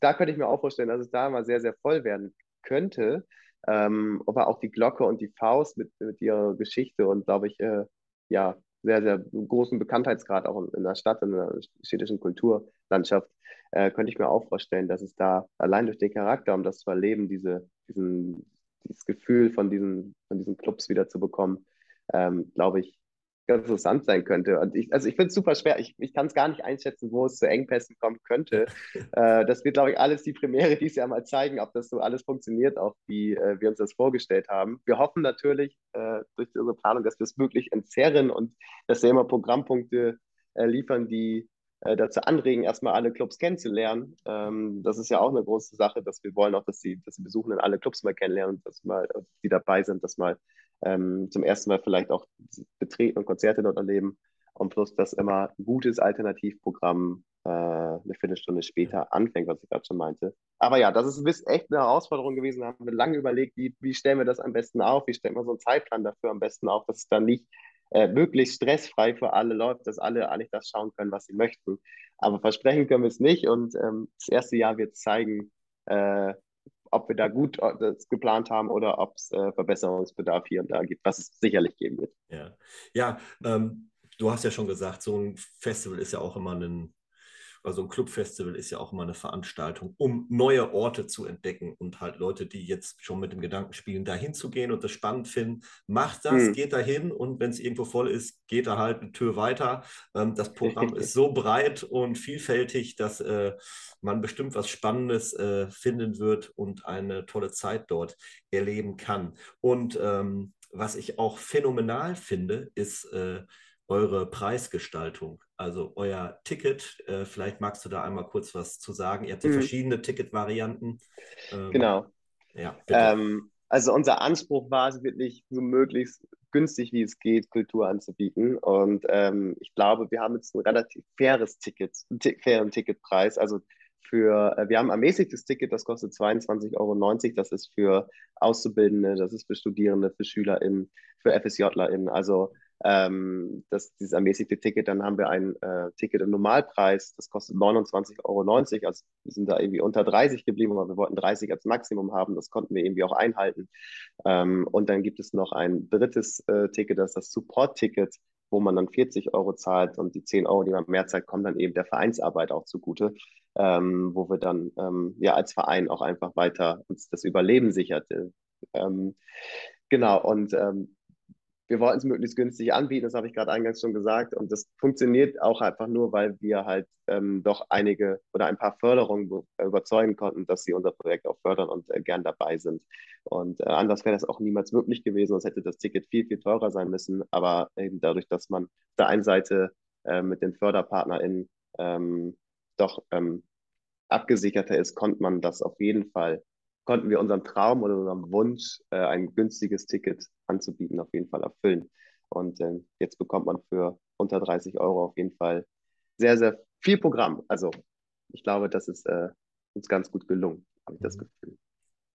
da könnte ich mir auch vorstellen, dass es da mal sehr, sehr voll werden könnte. Ähm, aber auch die Glocke und die Faust mit, mit ihrer Geschichte und, glaube ich, äh, ja, sehr, sehr großen Bekanntheitsgrad auch in der Stadt, in der städtischen Kulturlandschaft, äh, könnte ich mir auch vorstellen, dass es da allein durch den Charakter, um das zu erleben, diese, diesen, dieses Gefühl von diesen, von diesen Clubs wieder zu bekommen, ähm, glaube ich, ganz interessant sein könnte. Und ich, also ich finde es super schwer. Ich, ich kann es gar nicht einschätzen, wo es zu Engpässen kommen könnte. [laughs] äh, das wird, glaube ich, alles die Premiere dieses Jahr mal zeigen, ob das so alles funktioniert, auch wie äh, wir uns das vorgestellt haben. Wir hoffen natürlich äh, durch unsere Planung, dass wir es wirklich entzerren und dass wir immer Programmpunkte äh, liefern, die äh, dazu anregen, erstmal alle Clubs kennenzulernen. Ähm, das ist ja auch eine große Sache, dass wir wollen auch, dass die, dass die Besuchenden alle Clubs mal kennenlernen und dass mal, die dabei sind, dass mal ähm, zum ersten Mal vielleicht auch betreten und Konzerte dort erleben und plus, dass immer ein gutes Alternativprogramm, äh, eine Viertelstunde später anfängt, was ich gerade schon meinte. Aber ja, das ist echt eine Herausforderung gewesen. Da haben wir lange überlegt, wie, wie stellen wir das am besten auf, wie stellen wir so einen Zeitplan dafür am besten auf, dass es dann nicht äh, möglichst stressfrei für alle läuft, dass alle eigentlich das schauen können, was sie möchten. Aber versprechen können wir es nicht und ähm, das erste Jahr wird zeigen, äh, ob wir da gut äh, das geplant haben oder ob es äh, Verbesserungsbedarf hier und da gibt, was es sicherlich geben wird. Ja, ja ähm, du hast ja schon gesagt, so ein Festival ist ja auch immer ein also ein Clubfestival ist ja auch immer eine Veranstaltung, um neue Orte zu entdecken und halt Leute, die jetzt schon mit dem Gedanken spielen, da hinzugehen und das spannend finden, macht das, mhm. geht da hin und wenn es irgendwo voll ist, geht da halt eine Tür weiter. Ähm, das Programm ist so breit und vielfältig, dass äh, man bestimmt was Spannendes äh, finden wird und eine tolle Zeit dort erleben kann. Und ähm, was ich auch phänomenal finde, ist äh, eure Preisgestaltung, also euer Ticket. Äh, vielleicht magst du da einmal kurz was zu sagen. Ihr habt ja mhm. verschiedene Ticketvarianten. Ähm, genau. Ja, ähm, also unser Anspruch war es wirklich so möglichst günstig wie es geht, Kultur anzubieten. Und ähm, ich glaube, wir haben jetzt ein relativ faires Ticket, fairen Ticketpreis. Also für, äh, wir haben ein ermäßigtes Ticket, das kostet 22,90 Euro. Das ist für Auszubildende, das ist für Studierende, für SchülerInnen, für FSJlerInnen. Also ähm, das, dieses ermäßigte Ticket, dann haben wir ein äh, Ticket im Normalpreis, das kostet 29,90 Euro. Also wir sind da irgendwie unter 30 geblieben, aber wir wollten 30 als Maximum haben. Das konnten wir irgendwie auch einhalten. Ähm, und dann gibt es noch ein drittes äh, Ticket, das ist das Support-Ticket, wo man dann 40 Euro zahlt und die 10 Euro, die man mehr zahlt, kommen dann eben der Vereinsarbeit auch zugute, ähm, wo wir dann ähm, ja als Verein auch einfach weiter uns das Überleben sichert. Ähm, genau, und ähm, wir wollten es möglichst günstig anbieten, das habe ich gerade eingangs schon gesagt. Und das funktioniert auch einfach nur, weil wir halt ähm, doch einige oder ein paar Förderungen überzeugen konnten, dass sie unser Projekt auch fördern und äh, gern dabei sind. Und äh, anders wäre das auch niemals möglich gewesen, sonst hätte das Ticket viel, viel teurer sein müssen. Aber eben dadurch, dass man auf der einen Seite äh, mit den FörderpartnerInnen ähm, doch ähm, abgesicherter ist, konnte man das auf jeden Fall konnten wir unseren Traum oder unseren Wunsch, äh, ein günstiges Ticket anzubieten, auf jeden Fall erfüllen. Und äh, jetzt bekommt man für unter 30 Euro auf jeden Fall sehr, sehr viel Programm. Also ich glaube, das ist äh, uns ganz gut gelungen, habe ich das mhm. Gefühl.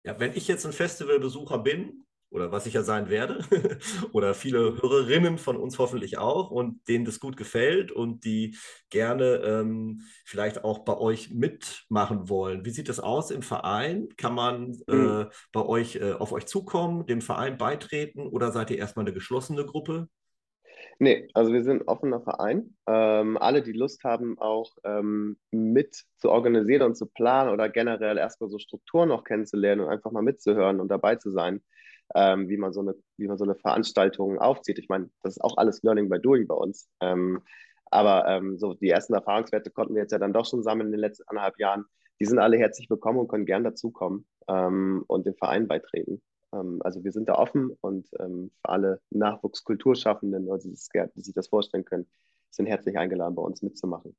Ja, wenn ich jetzt ein Festivalbesucher bin oder was ich ja sein werde, [laughs] oder viele Hörerinnen von uns hoffentlich auch und denen das gut gefällt und die gerne ähm, vielleicht auch bei euch mitmachen wollen. Wie sieht das aus im Verein? Kann man mhm. äh, bei euch äh, auf euch zukommen, dem Verein beitreten oder seid ihr erstmal eine geschlossene Gruppe? Nee, also wir sind ein offener Verein. Ähm, alle, die Lust haben, auch ähm, mit zu organisieren und zu planen oder generell erstmal so Strukturen noch kennenzulernen und einfach mal mitzuhören und dabei zu sein, ähm, wie, man so eine, wie man so eine Veranstaltung aufzieht. Ich meine, das ist auch alles Learning by Doing bei uns. Ähm, aber ähm, so die ersten Erfahrungswerte konnten wir jetzt ja dann doch schon sammeln in den letzten anderthalb Jahren. Die sind alle herzlich willkommen und können gern dazukommen ähm, und dem Verein beitreten. Ähm, also wir sind da offen und ähm, für alle Nachwuchskulturschaffenden, also die sich das vorstellen können, sind herzlich eingeladen, bei uns mitzumachen.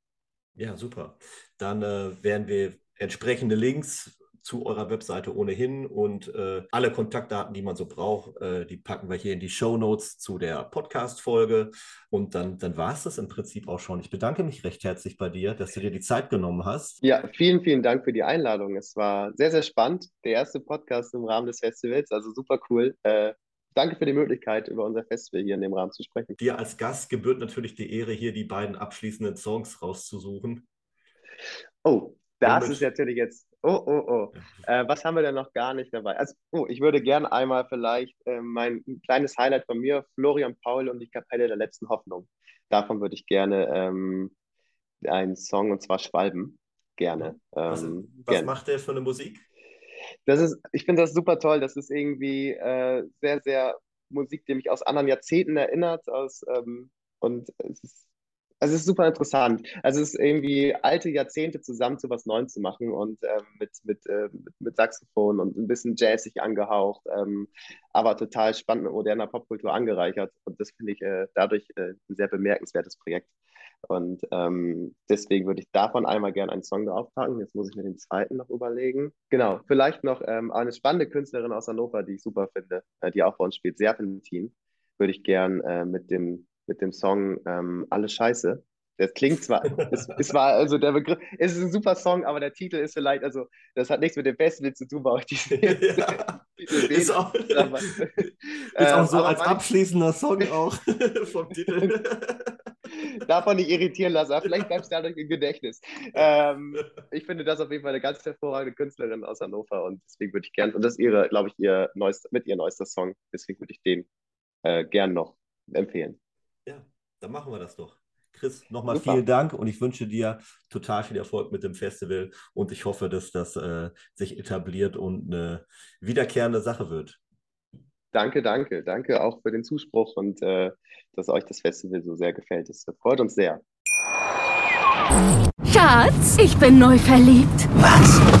Ja, super. Dann äh, werden wir entsprechende Links zu eurer Webseite ohnehin und äh, alle Kontaktdaten, die man so braucht, äh, die packen wir hier in die Show Notes zu der Podcast-Folge. Und dann, dann war es das im Prinzip auch schon. Ich bedanke mich recht herzlich bei dir, dass du dir die Zeit genommen hast. Ja, vielen, vielen Dank für die Einladung. Es war sehr, sehr spannend. Der erste Podcast im Rahmen des Festivals, also super cool. Äh, danke für die Möglichkeit, über unser Festival hier in dem Rahmen zu sprechen. Dir als Gast gebührt natürlich die Ehre, hier die beiden abschließenden Songs rauszusuchen. Oh, das ist natürlich jetzt Oh, oh, oh. Äh, was haben wir denn noch gar nicht dabei? Also, oh, ich würde gerne einmal vielleicht äh, mein kleines Highlight von mir, Florian Paul und die Kapelle der letzten Hoffnung. Davon würde ich gerne ähm, einen Song, und zwar Schwalben. Gerne. Was, ähm, was gerne. macht der für eine Musik? Das ist, ich finde das super toll. Das ist irgendwie äh, sehr, sehr Musik, die mich aus anderen Jahrzehnten erinnert. Aus, ähm, und es ist also es ist super interessant. Also es ist irgendwie alte Jahrzehnte zusammen zu was Neuem zu machen und ähm, mit, mit, äh, mit, mit, Saxophon und ein bisschen jazzig angehaucht, ähm, aber total spannend mit moderner Popkultur angereichert. Und das finde ich äh, dadurch äh, ein sehr bemerkenswertes Projekt. Und ähm, deswegen würde ich davon einmal gerne einen Song draufpacken. Jetzt muss ich mir den zweiten noch überlegen. Genau, vielleicht noch ähm, eine spannende Künstlerin aus Hannover, die ich super finde, äh, die auch bei uns spielt, Serpentin, würde ich gern äh, mit dem mit dem Song ähm, Alles Scheiße Das klingt zwar, [laughs] es, es war also der Begriff, es ist ein super Song, aber der Titel ist vielleicht, also das hat nichts mit dem Festival zu tun, weil ich diesen [laughs] Ja. Ist auch, [laughs] aber, ist auch so als manch- abschließender Song auch vom Titel. davon nicht irritieren lassen, aber vielleicht bleibst du dadurch im Gedächtnis. Ähm, ich finde das auf jeden Fall eine ganz hervorragende Künstlerin aus Hannover und deswegen würde ich gern, und das ist ihre, glaube ich, ihr neuester, mit ihr neuester Song, deswegen würde ich den äh, gern noch empfehlen. Ja, dann machen wir das doch. Chris, nochmal Super. vielen Dank und ich wünsche dir total viel Erfolg mit dem Festival und ich hoffe, dass das äh, sich etabliert und eine wiederkehrende Sache wird. Danke, danke, danke auch für den Zuspruch und äh, dass euch das Festival so sehr gefällt. Das freut uns sehr. Schatz, ich bin neu verliebt. Was?